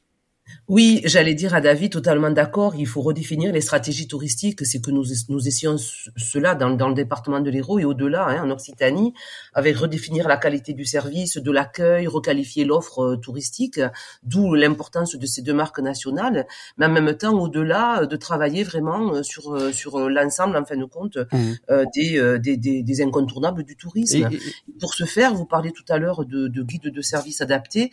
oui, j'allais dire à David, totalement d'accord, il faut redéfinir les stratégies touristiques, c'est que nous, nous essayons cela dans, dans le département de l'Hérault et au-delà, hein, en Occitanie, avec redéfinir la qualité du service, de l'accueil, requalifier l'offre euh, touristique, d'où l'importance de ces deux marques nationales, mais en même temps, au-delà, de travailler vraiment euh, sur, euh, sur l'ensemble, en fin de compte, mmh. des, des, des, des, incontournables du tourisme. Pour ce faire, vous parlez tout à l'heure de, de guides de services adaptés,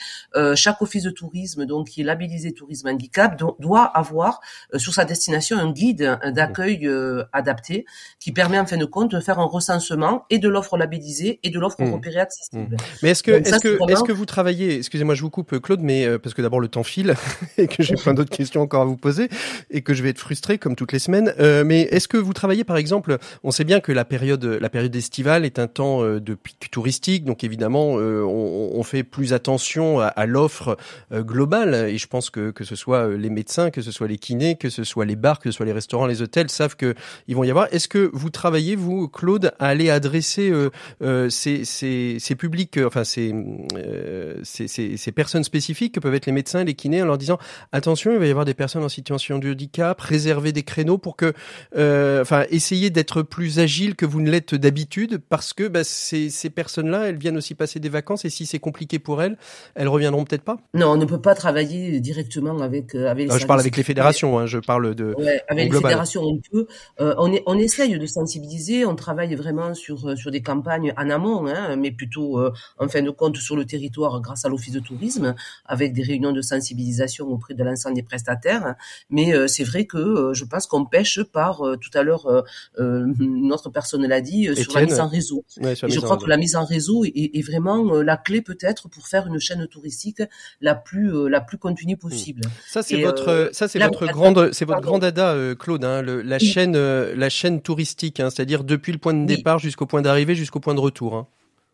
chaque office de tourisme, donc, qui est labellisé tourisme handicap doit avoir euh, sur sa destination un guide d'accueil euh, adapté qui permet en fin de compte de faire un recensement et de l'offre labellisée et de l'offre mmh. repérée accessible. Mmh. Mais est-ce que est-ce que est-ce que vous travaillez excusez-moi je vous coupe Claude mais euh, parce que d'abord le temps file et que j'ai plein d'autres questions encore à vous poser et que je vais être frustré comme toutes les semaines mais est-ce que vous travaillez par exemple on sait bien que la période la période estivale est un temps de pic touristique donc évidemment on, on, fait plus attention à, à l'offre globale et je pense que que ce soit euh, les médecins, que ce soit les kinés, que ce soit les bars, que ce soit les restaurants, les hôtels, savent que ils vont y avoir. Est-ce que vous travaillez, vous, Claude, à aller adresser euh, euh ces, publics, enfin ces, personnes spécifiques que peuvent être les médecins, les kinés, en leur disant attention, il va y avoir des personnes en situation de handicap, réserver des créneaux pour que, enfin, essayer d'être plus agile que vous ne l'êtes d'habitude, parce que bah, ces, ces personnes-là, elles viennent aussi passer des vacances et si c'est compliqué pour elles, elles reviendront peut-être pas? Non, on ne peut pas travailler directement avec euh, avec. je parle avec les fédérations, hein, je parle de. Ouais, avec les fédérations, on peut. Euh, on est, on essaye de sensibiliser. On travaille vraiment sur euh, sur des campagnes en amont, hein, mais plutôt en fin de compte sur le territoire grâce à l'office de tourisme, avec des réunions de sensibilisation auprès de l'ensemble des prestataires. Mais c'est vrai que je pense qu'on pêche par tout à l'heure notre personne l'a dit sur la mise en réseau. je crois que la mise en réseau est, est vraiment la clé peut-être pour faire une chaîne touristique la plus la plus continue possible. Ça c'est votre, euh, ça c'est votre grande, c'est votre grand dada, euh, Claude, hein, le, la chaîne, euh, la chaîne touristique, hein, c'est-à-dire depuis le point de départ jusqu'au point d'arrivée, jusqu'au point de retour.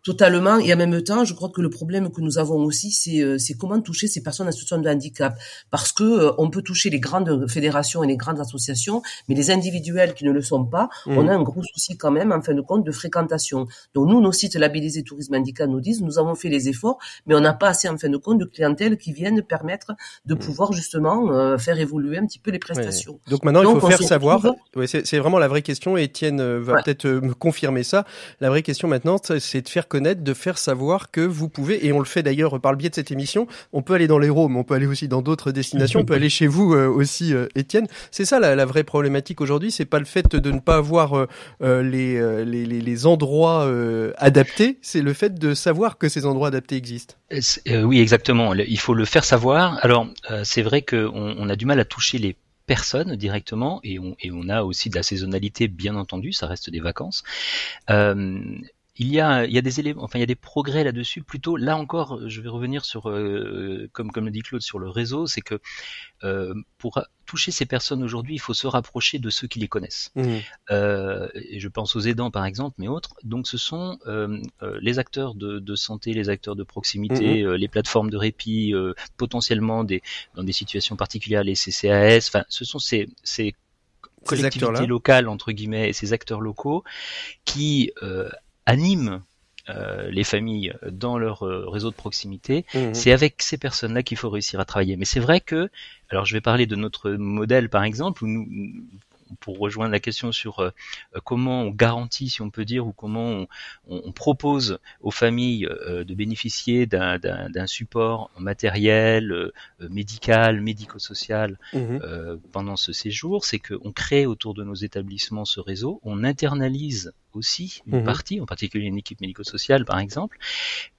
Totalement. Et en même temps, je crois que le problème que nous avons aussi, c'est euh, c'est comment toucher ces personnes en situation de handicap, parce que euh, on peut toucher les grandes fédérations et les grandes associations, mais les individuels qui ne le sont pas, Mmh. on a un gros souci quand même, en fin de compte, de fréquentation. Donc nous, nos sites labellisés tourisme handicap nous disent, nous avons fait les efforts, mais on n'a pas assez, en fin de compte, de clientèle qui viennent permettre de pouvoir justement euh, faire évoluer un petit peu les prestations. Donc maintenant, Donc, il faut faire savoir. retrouve- Ouais, c'est vraiment la vraie question. Étienne euh, va Ouais. peut-être euh, me confirmer ça. La vraie question maintenant, c'est de faire connaître, de faire savoir que vous pouvez, et on le fait d'ailleurs par le biais de cette émission. On peut aller dans l'Hérault, mais on peut aller aussi dans d'autres destinations. on peut aller chez vous euh, aussi, euh, Étienne. C'est ça la, la vraie problématique aujourd'hui. C'est pas le fait de ne pas avoir euh, les, les, les, les endroits euh, adaptés. C'est le fait de savoir que ces endroits adaptés existent. Oui, exactement. Il faut le faire savoir. Alors, euh, c'est vrai qu'on on a du mal à toucher les personnes directement et on, et on a aussi de la saisonnalité, bien entendu, ça reste des vacances. Euh, il y a, il y a des éléments, enfin il y a des progrès là-dessus. Plutôt, là encore, je vais revenir sur, euh, comme comme le dit Claude, sur le réseau, c'est que euh, pour toucher ces personnes aujourd'hui, il faut se rapprocher de ceux qui les connaissent. Mmh. Euh, et je pense aux aidants par exemple, mais autres. Donc ce sont les acteurs de, de santé, les acteurs de proximité, euh, les plateformes de répit, potentiellement des, dans des situations particulières les CCAS. Enfin, ce sont ces, ces collectivités locales entre guillemets et ces acteurs locaux qui animent euh, les familles dans leur euh, réseau de proximité Mmh. c'est avec ces personnes-là qu'il faut réussir à travailler. Mais c'est vrai que, alors je vais parler de notre modèle par exemple, où nous, pour rejoindre la question sur euh, comment on garantit, si on peut dire, ou comment on, propose aux familles euh, de bénéficier d'un- support matériel, euh, médical, médico-social Mmh. euh, pendant ce séjour, c'est qu'on crée autour de nos établissements ce réseau, on internalise aussi une Mhm. partie, en particulier une équipe médico-sociale par exemple,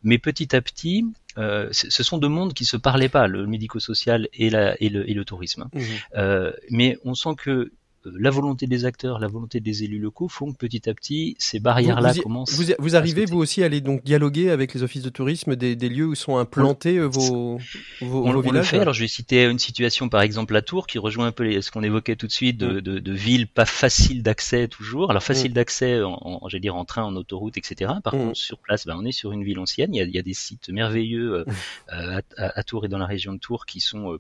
mais petit à petit, euh, ce sont deux mondes qui se parlaient pas, le médico-social et, la, et, le, et le tourisme. Mmh. Euh, mais on sent que euh, la volonté des acteurs, la volonté des élus locaux font que petit à petit, ces barrières-là commencent. vous, vous arrivez, vous aussi, à aller donc dialoguer avec les offices de tourisme des, des lieux où sont implantés euh, vos, vos, on, vos on le fait. Alors, je vais citer une situation, par exemple, la Tour, qui rejoint un peu les- ce qu'on évoquait tout de suite de, Mm. de, de villes pas faciles d'accès toujours. Alors, Mm. facile d'accès, en, en, j'allais dire en train, en autoroute, etc. Par Mm. contre, sur place, ben, on est sur une ville ancienne. Il y a, il y a des sites merveilleux euh, Mm. euh, à, à- à Tours et dans la région de Tours qui sont euh,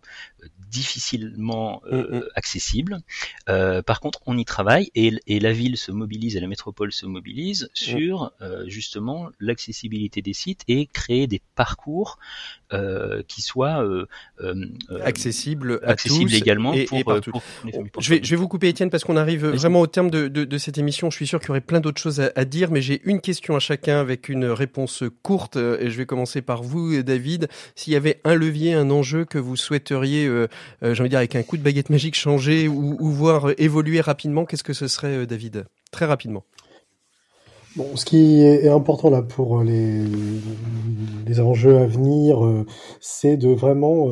difficilement euh, Mm, mm. accessibles. Euh, par contre, on y travaille et, et la ville se mobilise et la métropole se mobilise sur euh, justement l'accessibilité des sites et créer des parcours qui soient accessible à accessibles tous également et, pour, et partout. pour familles Je vais, je vais vous couper Étienne parce qu'on arrive vraiment au terme de, de, de cette émission. Je suis sûr qu'il y aurait plein d'autres choses à, à dire, mais j'ai une question à chacun avec une réponse courte. Et je vais commencer par vous, David. S'il y avait un levier, un enjeu que vous souhaiteriez, euh, euh, j'ai envie de dire avec un coup de baguette magique, changer ou, voir évoluer rapidement, qu'est-ce que ce serait, euh, David? Très rapidement. Ce qui est important là pour les, enjeux à venir, c'est de vraiment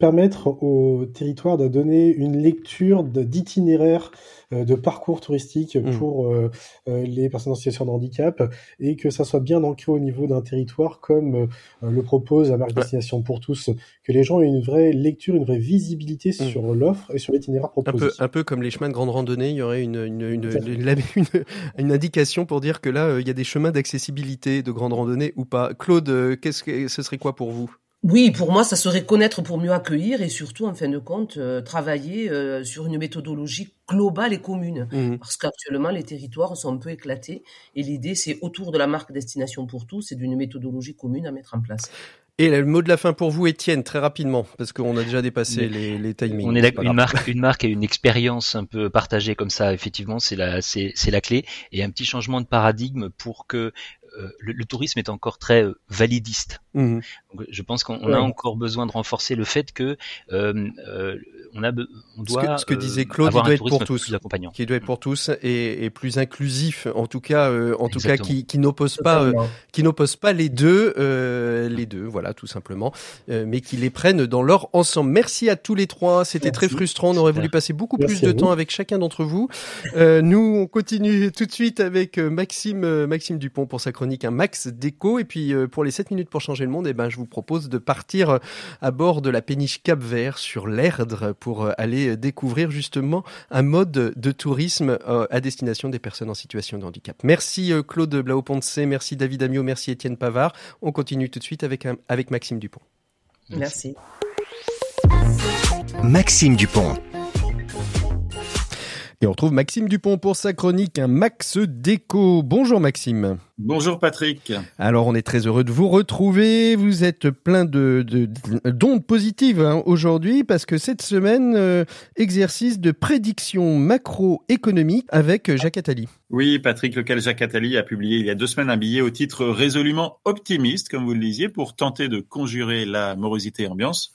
permettre au territoire de donner une lecture d'itinéraire, euh, de parcours touristique Mm. pour euh, euh, les personnes en situation de handicap et que ça soit bien ancré au niveau d'un territoire comme euh, le propose la marque Ouais. Destination pour tous, que les gens aient une vraie lecture, une vraie visibilité Mm. sur l'offre et sur l'itinéraire Un proposé. peu, un peu comme les chemins de grande randonnée, il y aurait une, une, une, une- indication pour dire que là, il y a des chemins d'accessibilité de grande randonnée ou pas. Claude, qu'est-ce que ce serait quoi pour vous? Oui, pour moi, ça serait connaître pour mieux accueillir et surtout, en fin de compte, euh, travailler euh, sur une méthodologie globale et commune. Mhm. Parce qu'actuellement, les territoires sont un peu éclatés et l'idée, c'est autour de la marque Destination pour tous et d'une méthodologie commune à mettre en place. Et le mot de la fin pour vous, Étienne, très rapidement, parce qu'on a déjà dépassé Mais- les, les timings. On est c'est d'accord. pas Une marque, une marque et une expérience un peu partagée comme ça, effectivement, c'est la, c'est, c'est la clé. Et un petit changement de paradigme pour que euh, le, le tourisme est encore très euh, validiste. Mhm. Donc, je pense qu'on Ouais. a encore besoin de renforcer le fait que euh, euh, on a, be- on Ce que- doit ce que euh, disait Claude, il doit être pour tous. Qui doit être pour tous et, et plus inclusif, en tout cas, euh, en tout cas, qui, qui n'oppose pas, euh, qui n'oppose pas les deux, euh, les deux, voilà, tout simplement, euh, mais qui les prennent dans leur ensemble. Merci à tous les trois. C'était très frustrant. On aurait voulu passer beaucoup Merci plus de temps avec chacun d'entre vous. Euh, nous, on continue tout de suite avec euh, Maxime, euh, Maxime Dupont pour sa chronique un Max déco. Et puis euh, pour les 7 minutes pour changer le monde, eh ben, je vous propose de partir euh, à bord de la péniche Cap Vert sur l'Erdre pour aller découvrir justement un mode de tourisme à destination des personnes en situation de handicap. Merci Claude Blaoponce, merci David Amiot, merci Étienne Pavard. On continue tout de suite avec, avec Maxime Dupont. Merci. Maxime Dupont. Et on retrouve Maxime Dupont pour sa chronique Un Max Déco. Bonjour Maxime. Bonjour Patrick. Alors on est très heureux de vous retrouver. Vous êtes plein de, d'ondes positives hein, aujourd'hui parce que cette semaine, euh, exercice de prédiction macroéconomique avec Jacques Attali. Oui, Patrick, lequel Jacques Attali a publié il y a deux semaines un billet au titre résolument optimiste, comme vous le disiez, pour tenter de conjurer la morosité ambiance.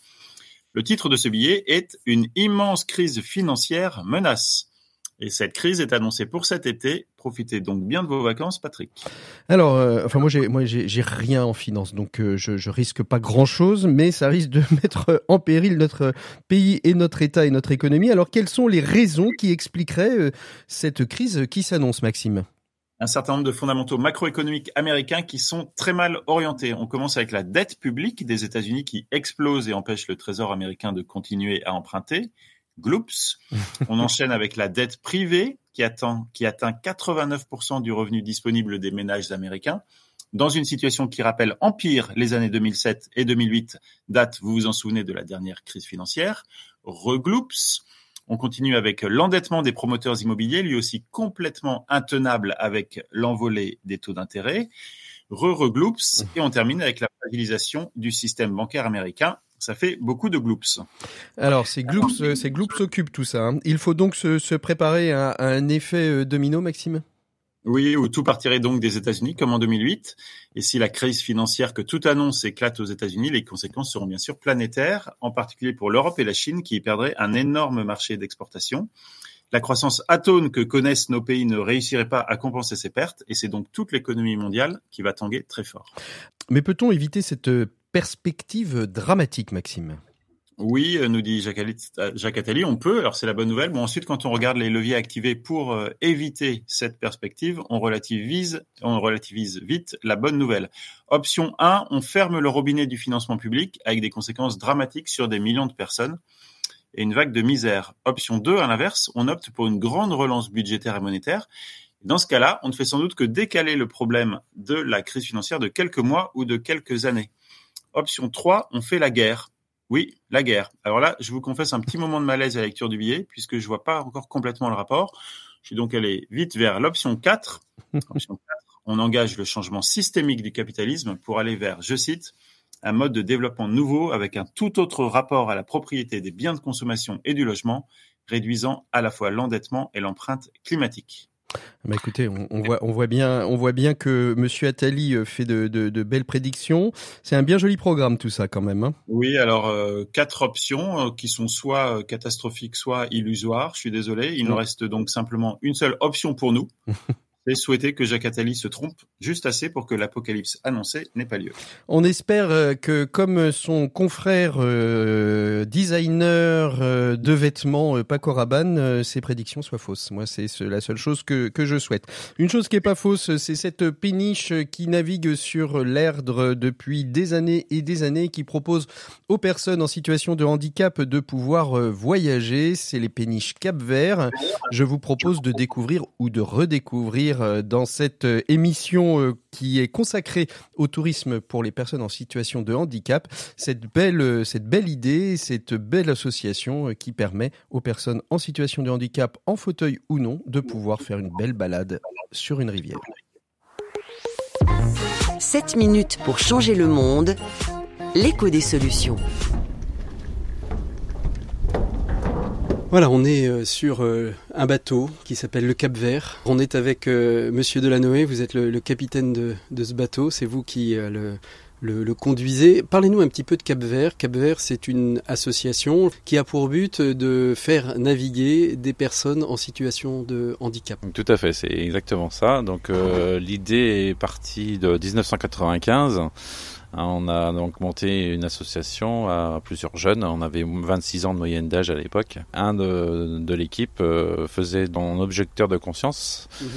Le titre de ce billet est Une immense crise financière menace. Et cette crise est annoncée pour cet été. Profitez donc bien de vos vacances, Patrick. Alors, euh, enfin moi j'ai moi j'ai rien en finance, donc euh, je, je risque pas grand chose, mais ça risque de mettre en péril notre pays et notre État et notre économie. Alors, quelles sont les raisons qui expliqueraient euh, cette crise qui s'annonce, Maxime? Un certain nombre de fondamentaux macroéconomiques américains qui sont très mal orientés. On commence avec la dette publique des États-Unis qui explose et empêche le Trésor américain de continuer à emprunter. Gloops. On enchaîne avec la dette privée qui, atteint, qui atteint 89% du revenu disponible des ménages américains. Dans une situation qui rappelle empire les années 2007 et 2008, date, vous vous en souvenez, de la dernière crise financière. Regloops. On continue avec l'endettement des promoteurs immobiliers, lui aussi complètement intenable avec l'envolée des taux d'intérêt. Re-regloops. Et on termine avec la fragilisation du système bancaire américain ça fait beaucoup de gloops. Alors, c'est gloops, euh, c'est gloops occupent tout ça. Hein. Il faut donc se, préparer à, un effet euh, domino, Maxime? Oui, où tout partirait donc des États-Unis, comme en 2008. Et si la crise financière que tout annonce éclate aux États-Unis, les conséquences seront bien sûr planétaires, en particulier pour l'Europe et la Chine, qui y perdraient un énorme marché d'exportation. La croissance atone que connaissent nos pays ne réussirait pas à compenser ces pertes, et c'est donc toute l'économie mondiale qui va tanguer très fort. Mais peut-on éviter cette perspective dramatique, Maxime. Oui, euh, nous dit euh, Jacques Attali, on peut. Alors c'est la bonne nouvelle. Bon, ensuite, quand on regarde les leviers activés pour euh, éviter cette perspective, on relativise, on relativise vite la bonne nouvelle. Option 1, on ferme le robinet du financement public avec des conséquences dramatiques sur des millions de personnes et une vague de misère. Option 2, à l'inverse, on opte pour une grande relance budgétaire et monétaire. Dans ce cas-là, on ne fait sans doute que décaler le problème de la crise financière de quelques mois ou de quelques années. Option 3, on fait la guerre. Oui, la guerre. Alors là, je vous confesse un petit moment de malaise à la lecture du billet, puisque je vois pas encore complètement le rapport. Je suis donc allé vite vers l'option 4. Option 4, on engage le changement systémique du capitalisme pour aller vers, je cite, un mode de développement nouveau avec un tout autre rapport à la propriété des biens de consommation et du logement, réduisant à la fois l'endettement et l'empreinte climatique. Bah écoutez, on, voit, on voit bien, on voit bien que Monsieur Attali euh, fait de, belles prédictions. C'est un bien joli programme tout ça quand même. Hein. oui, alors euh, quatre options euh, qui sont soit catastrophiques, soit illusoires. Je suis désolé, il nous reste donc simplement une seule option pour nous. et souhaiter que Jacques Attali se trompe juste assez pour que l'apocalypse annoncée n'ait pas lieu. On espère euh, que, comme son confrère euh, designer euh, de vêtements Paco Rabanne, ses prédictions soient fausses. Moi, c'est la seule chose que, que je souhaite. Une chose qui est pas fausse, c'est cette péniche qui navigue sur l'Erdre depuis des années et des années, qui propose aux personnes en situation de handicap de pouvoir voyager. C'est les péniches Cap Vert. Je vous propose de découvrir ou de redécouvrir euh, dans cette euh, émission euh, qui est consacrée au tourisme pour les personnes en situation de handicap, cette belle, cette belle idée, cette belle association qui permet aux personnes en situation de handicap, en fauteuil ou non, de pouvoir faire une belle balade sur une rivière. 7 minutes pour changer le monde, l'écho des solutions. Voilà, on est euh, sur euh, un bateau qui s'appelle le Cap Vert. On est avec euh, Monsieur Delanoë, vous êtes le, capitaine de, ce bateau, c'est vous qui le, conduisez. Parlez-nous un petit peu de Cap Vert. Cap Vert, c'est une association qui a pour but de faire naviguer des personnes en situation de handicap. Tout à fait, c'est exactement ça. Donc l'idée est partie de 1995 Hein, on a donc monté une association à plusieurs jeunes. On avait 26 ans de moyenne d'âge à l'époque. Un de, l'équipe euh, faisait dans objecteur de conscience. Mhm.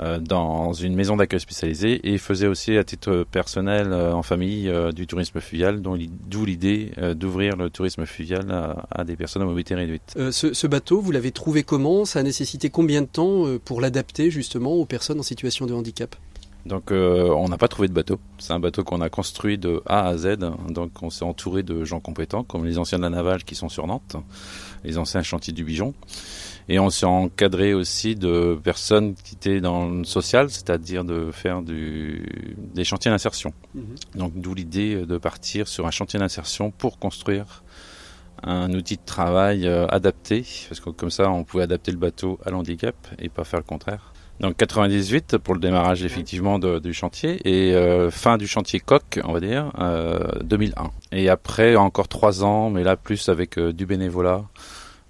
euh, dans une maison d'accueil spécialisée et faisait aussi à titre personnel euh, en famille du tourisme fluvial, d'où l'idée d'ouvrir le tourisme fluvial à, des personnes à mobilité réduite. Ce, ce, bateau, vous l'avez trouvé comment? Ça a nécessité combien de temps pour l'adapter justement aux personnes en situation de handicap? Donc on n'a pas trouvé de bateau. C'est un bateau qu'on a construit de A à Z. Donc on s'est entouré de gens compétents, comme les anciens de la navale qui sont sur Nantes, les anciens chantiers du Bijon. Et on s'est encadré aussi de personnes qui étaient dans le social, c'est-à-dire de faire du, des chantiers d'insertion. Mhm. Donc d'où l'idée de partir sur un chantier d'insertion pour construire un outil de travail euh, adapté, parce que comme ça on pouvait adapter le bateau à l'handicap et pas faire le contraire. Donc 98 pour le démarrage effectivement du chantier et euh, fin du chantier coq, on va dire, euh, 2001. Et après encore trois ans, mais là plus avec euh, du bénévolat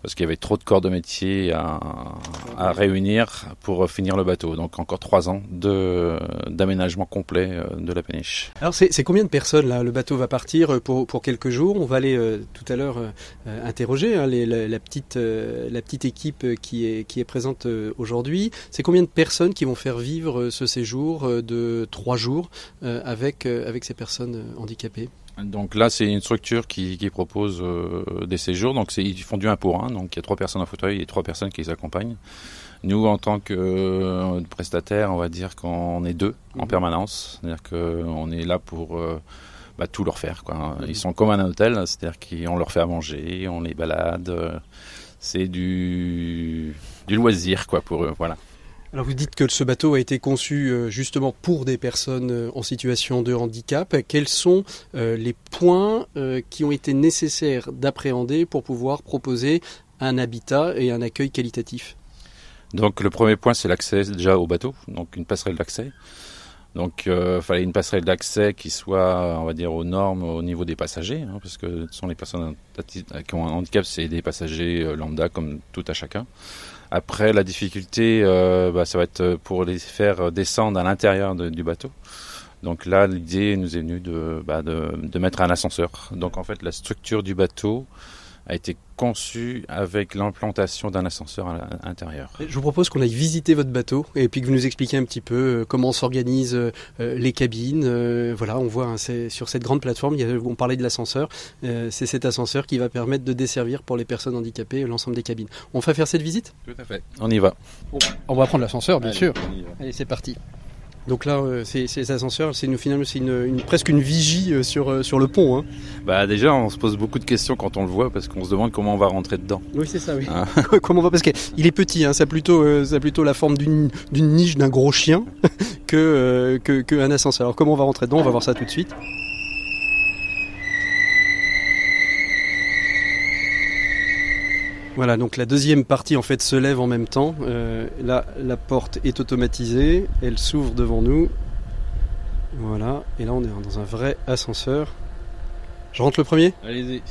parce qu'il y avait trop de corps de métier à, réunir pour finir le bateau. Donc encore trois ans d'aménagement complet euh, de la péniche. Alors c'est combien de personnes là Le bateau va partir pour, pour quelques jours? On va aller euh, tout à l'heure euh, interroger hein, la, petite équipe qui est présente aujourd'hui. C'est combien de personnes qui vont faire vivre ce séjour de trois jours avec ces personnes handicapées? Donc là, c'est une structure qui, qui propose euh, des séjours. Donc ils font du un pour un. Donc il y a trois personnes en fauteuil et trois personnes qui les accompagnent. Nous, en tant que euh, prestataires, on va dire qu'on est deux en mhm. permanence. C'est-à-dire qu'on est là pour euh, bah, tout leur faire. Quoi. Ils sont comme un hôtel, c'est-à-dire qu'on leur fait à manger, on les balade. c'est du, du loisir quoi pour eux. Voilà. Alors vous dites que ce bateau a été conçu euh, justement pour des personnes euh, en situation de handicap. Quels sont euh, les points qui ont été nécessaires d'appréhender pour pouvoir proposer un habitat et un accueil qualitatif? Donc le premier point c'est l'accès déjà au bateau, donc une passerelle d'accès. Donc il fallait une passerelle d'accès qui soit, on va dire, aux normes au niveau des passagers, hein, parce que ce sont les personnes qui ont un handicap, c'est des passagers lambda comme tout à chacun. Après, la difficulté, euh, bah, ça va être pour les faire descendre à l'intérieur du bateau. Donc là, l'idée nous est venue de, bah, de, de, mettre un ascenseur. Donc en fait, la structure du bateau a été conçu avec l'implantation d'un ascenseur à l'intérieur. Je vous propose qu'on aille visiter votre bateau et puis que vous nous expliquiez un petit peu euh, comment s'organisent euh, les cabines. Euh, voilà, on voit hein, sur cette grande plateforme, on parlait de l'ascenseur, c'est cet ascenseur qui va permettre de desservir pour les personnes handicapées l'ensemble des cabines. On va faire cette visite? Tout à fait. On y va. On va prendre l'ascenseur, bien sûr. Allez, c'est parti. Donc là, euh, ces, ascenseurs, c'est finalement, c'est une, presque une vigie euh, sur, euh, sur le pont. Hein. Bah déjà, on se pose beaucoup de questions quand on le voit parce qu'on se demande comment on va rentrer dedans. Oui, c'est ça, oui. Hein. comment on va parce qu'il est petit, hein, ça a plutôt, ça plutôt la forme d'une, niche d'un gros chien que, que, que un ascenseur. Alors comment on va rentrer dedans? On va voir ça tout de suite. Voilà, donc la deuxième partie en fait se lève en même temps. Euh, là, la porte est automatisée, elle s'ouvre devant nous. Voilà, et là on est dans un vrai ascenseur. Je rentre le premier? Allez-y.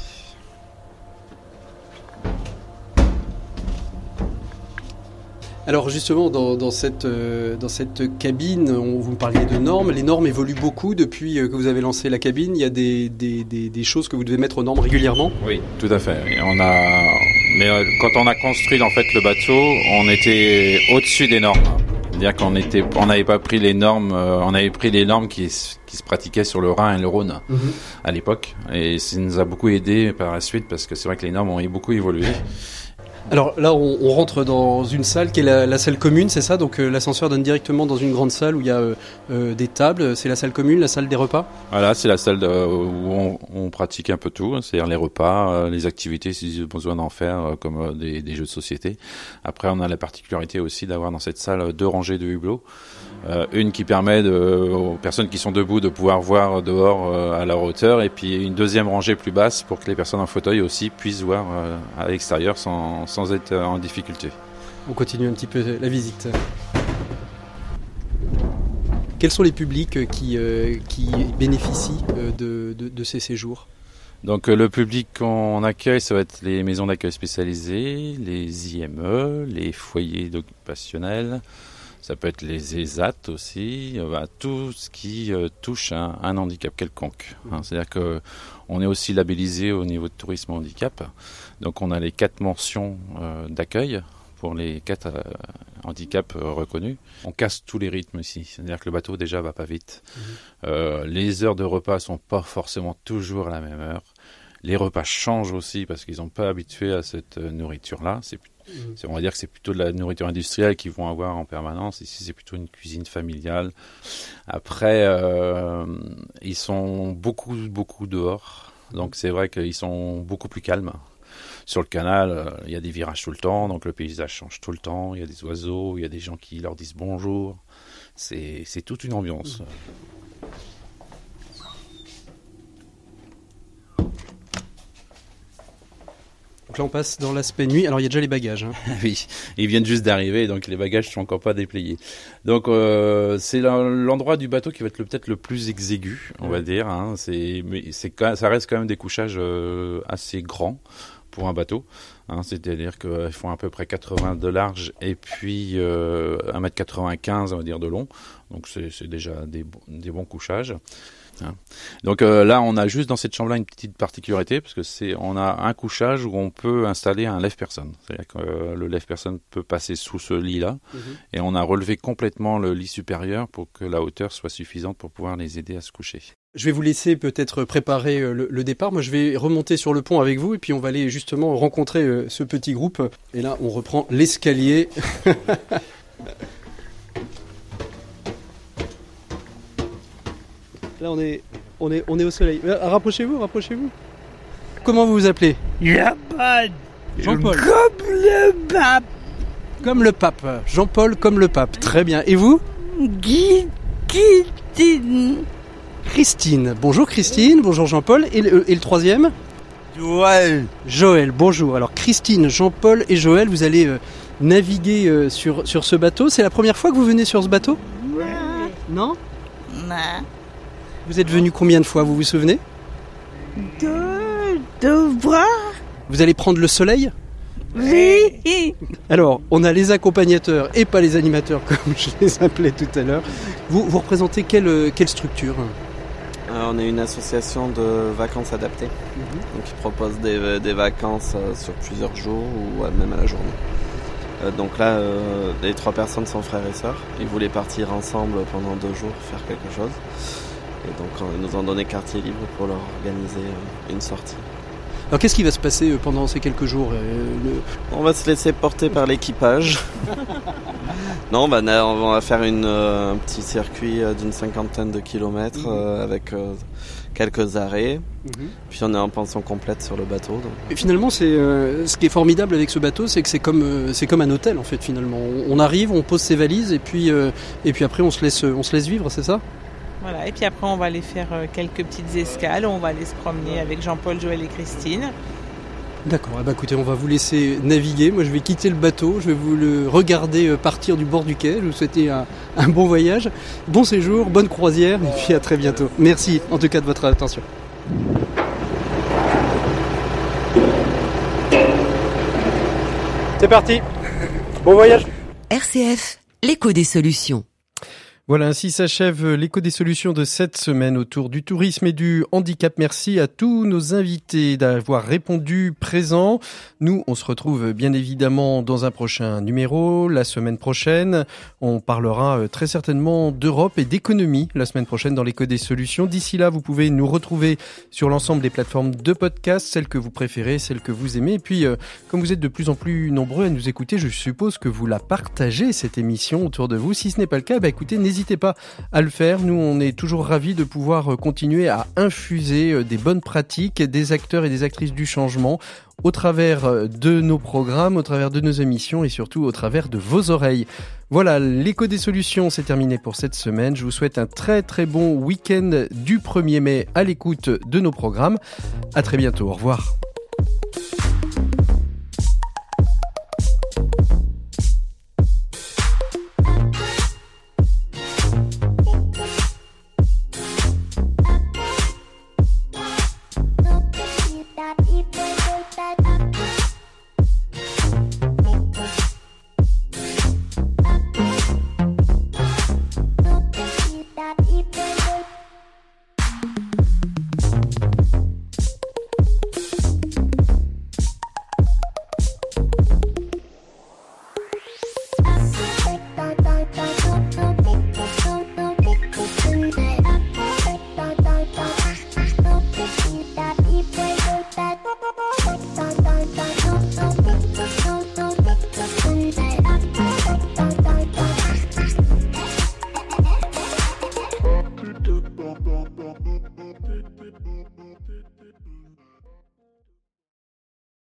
Alors justement, dans, cette, euh, dans cette cabine, on, vous me parliez de normes. Les normes évoluent beaucoup depuis euh, que vous avez lancé la cabine. Il y a des, des, des, choses que vous devez mettre aux normes régulièrement? Oui, tout à fait. on a... Mais euh, quand on a construit en fait le bateau, on était au-dessus des normes. C'est-à-dire qu'on était, on n'avait pas pris les normes, on avait pris les normes qui, qui se pratiquaient sur le Rhin et le Rhône mhm. à l'époque, et ça nous a beaucoup aidé par la suite parce que c'est vrai que les normes ont beaucoup évolué. Alors là, on, rentre dans une salle qui est la, salle commune, c'est ça? Donc euh, l'ascenseur donne directement dans une grande salle où il y a euh, euh, des tables. C'est la salle commune, la salle des repas? Voilà, c'est la salle où on, pratique un peu tout, hein, c'est-à-dire les repas, les activités s'ils ont besoin d'en faire, comme des, jeux de société. Après, on a la particularité aussi d'avoir dans cette salle deux rangées de hublots. Euh, une qui permet de, aux personnes qui sont debout de pouvoir voir dehors euh, à leur hauteur, et puis une deuxième rangée plus basse pour que les personnes en fauteuil aussi puissent voir euh, à l'extérieur sans, sans être en difficulté. On continue un petit peu la visite. Quels sont les publics qui, qui bénéficient de, de, de ces séjours? Donc le public qu'on accueille, ça va être les maisons d'accueil spécialisées, les IME, les foyers occupationnels, ça peut être les ESAT aussi, bah, tout ce qui euh, touche un, un, handicap quelconque. Hein. C'est-à-dire que on est aussi labellisé au niveau de tourisme handicap. Donc on a les quatre mentions euh, d'accueil pour les quatre euh, handicaps reconnus. On casse tous les rythmes ici, c'est-à-dire que le bateau déjà va pas vite. Euh, les heures de repas sont pas forcément toujours à la même heure. Les repas changent aussi parce qu'ils n'ont pas habitué à cette nourriture-là. C'est, c'est- on va dire que c'est plutôt de la nourriture industrielle qu'ils vont avoir en permanence. Ici, c'est plutôt une cuisine familiale. Après, euh, ils sont beaucoup, beaucoup dehors. Donc, c'est vrai qu'ils sont beaucoup plus calmes. Sur le canal, euh, il y a des virages tout le temps, donc le paysage change tout le temps. Il y a des oiseaux, il y a des gens qui leur disent bonjour. C'est, c'est toute une ambiance. Donc là, on passe dans l'aspect nuit. Alors, il y a déjà les bagages. hein. oui, ils viennent juste d'arriver, donc les bagages sont encore pas dépliés. Donc euh, c'est l'en- l'endroit du bateau qui va être peut-être le plus exigu, on va dire. Hein. C'est, mais c'est ça reste quand même des couchages euh, assez grands pour un bateau. Hein. C'est-à-dire qu'ils font à peu près 80 de large et puis euh, 1m95 on va dire de long. Donc c'est c'est déjà des bons couchages. Hein. Donc euh, là, on a juste dans cette chambre-là une petite particularité parce que c'est on a un couchage où on peut installer un lève-personne. C'est-à-dire que euh, le lève-personne peut passer sous ce lit-là et on a relevé complètement le lit supérieur pour que la hauteur soit suffisante pour pouvoir les aider à se coucher. Je vais vous laisser peut-être préparer euh, le, le départ. Moi, je vais remonter sur le pont avec vous et puis on va aller justement rencontrer ce petit groupe. Et là, on reprend l'escalier. là, on est, on est, on est au soleil. Euh, Rapprochez-vous, rapprochez-vous. Comment vous vous appelez Jean-Paul. Comme le pape Comme le pape. Jean-Paul comme le pape. Très bien. Et vous Guy Christine Christine. Bonjour Christine. Bonjour Jean-Paul. Et le, et le troisième Joël. Joël, bonjour. Alors Christine, Jean-Paul et Joël, vous allez euh, naviguer euh, sur, sur ce bateau. C'est la première fois que vous venez sur ce bateau? Non? Non. Vous êtes venu combien de fois, vous vous souvenez? De, de voir Vous allez prendre le soleil? Oui. Alors, on a les accompagnateurs et pas les animateurs comme je les appelais tout à l'heure. Vous, vous représentez quelle, quelle structure? Euh, on est une association de vacances adaptées, donc qui propose des, des vacances euh, sur plusieurs jours ou euh, même à la journée. Euh, donc là, euh, les trois personnes sont frères et sœurs. Ils voulaient partir ensemble pendant deux jours faire quelque chose. Et donc ils nous ont donné quartier libre pour leur organiser euh, une sortie. Alors qu'est-ce qui va se passer euh, pendant ces quelques jours euh, On va se laisser porter par l'équipage. non, bah, on va faire une, un petit circuit d'une cinquantaine de kilomètres euh, avec quelques arrêts. Puis on est en pension complète sur le bateau. donc. Et finalement, c'est euh, ce qui est formidable avec ce bateau, c'est que c'est comme euh, c'est comme un hôtel en fait finalement. On, on arrive, on pose ses valises et puis euh, et puis après on se laisse on se laisse vivre, c'est ça? Voilà, et puis après on va aller faire euh, quelques petites escales, on va aller se promener avec Jean-Paul, Joël et Christine. D'accord. Eh ben, écoutez, on va vous laisser naviguer. Moi, je vais quitter le bateau. Je vais vous le regarder euh, partir du bord du quai. Je vous souhaite un, un bon voyage, bon séjour, bonne croisière et puis à très bientôt. Merci en tout cas de votre attention. C'est parti. Bon voyage. RCF, l'écho des solutions. Voilà, ainsi s'achève l'écho des solutions de cette semaine autour du tourisme et du handicap. Merci à tous nos invités d'avoir répondu présent. Nous, on se retrouve bien évidemment dans un prochain numéro la semaine prochaine. On parlera euh, très certainement d'Europe et d'économie la semaine prochaine dans l'écho des solutions. D'ici là, vous pouvez nous retrouver sur l'ensemble des plateformes de podcast, celles que vous préférez, celles que vous aimez. Et puis, euh, comme vous êtes de plus en plus nombreux à nous écouter, je suppose que vous la partagez, cette émission, autour de vous. Si ce n'est pas le cas, bah écoutez, n'hésitez pas à le faire. Nous, on est toujours ravis de pouvoir euh, continuer à infuser euh, des bonnes pratiques, des acteurs et des actrices du changement au travers euh, de nos programmes, au travers de nos émissions et surtout au travers de vos oreilles. Voilà, l'écho des solutions, c'est terminé pour cette semaine. Je vous souhaite un très très bon week-end du 1er mai à l'écoute de nos programmes. À très bientôt, au revoir.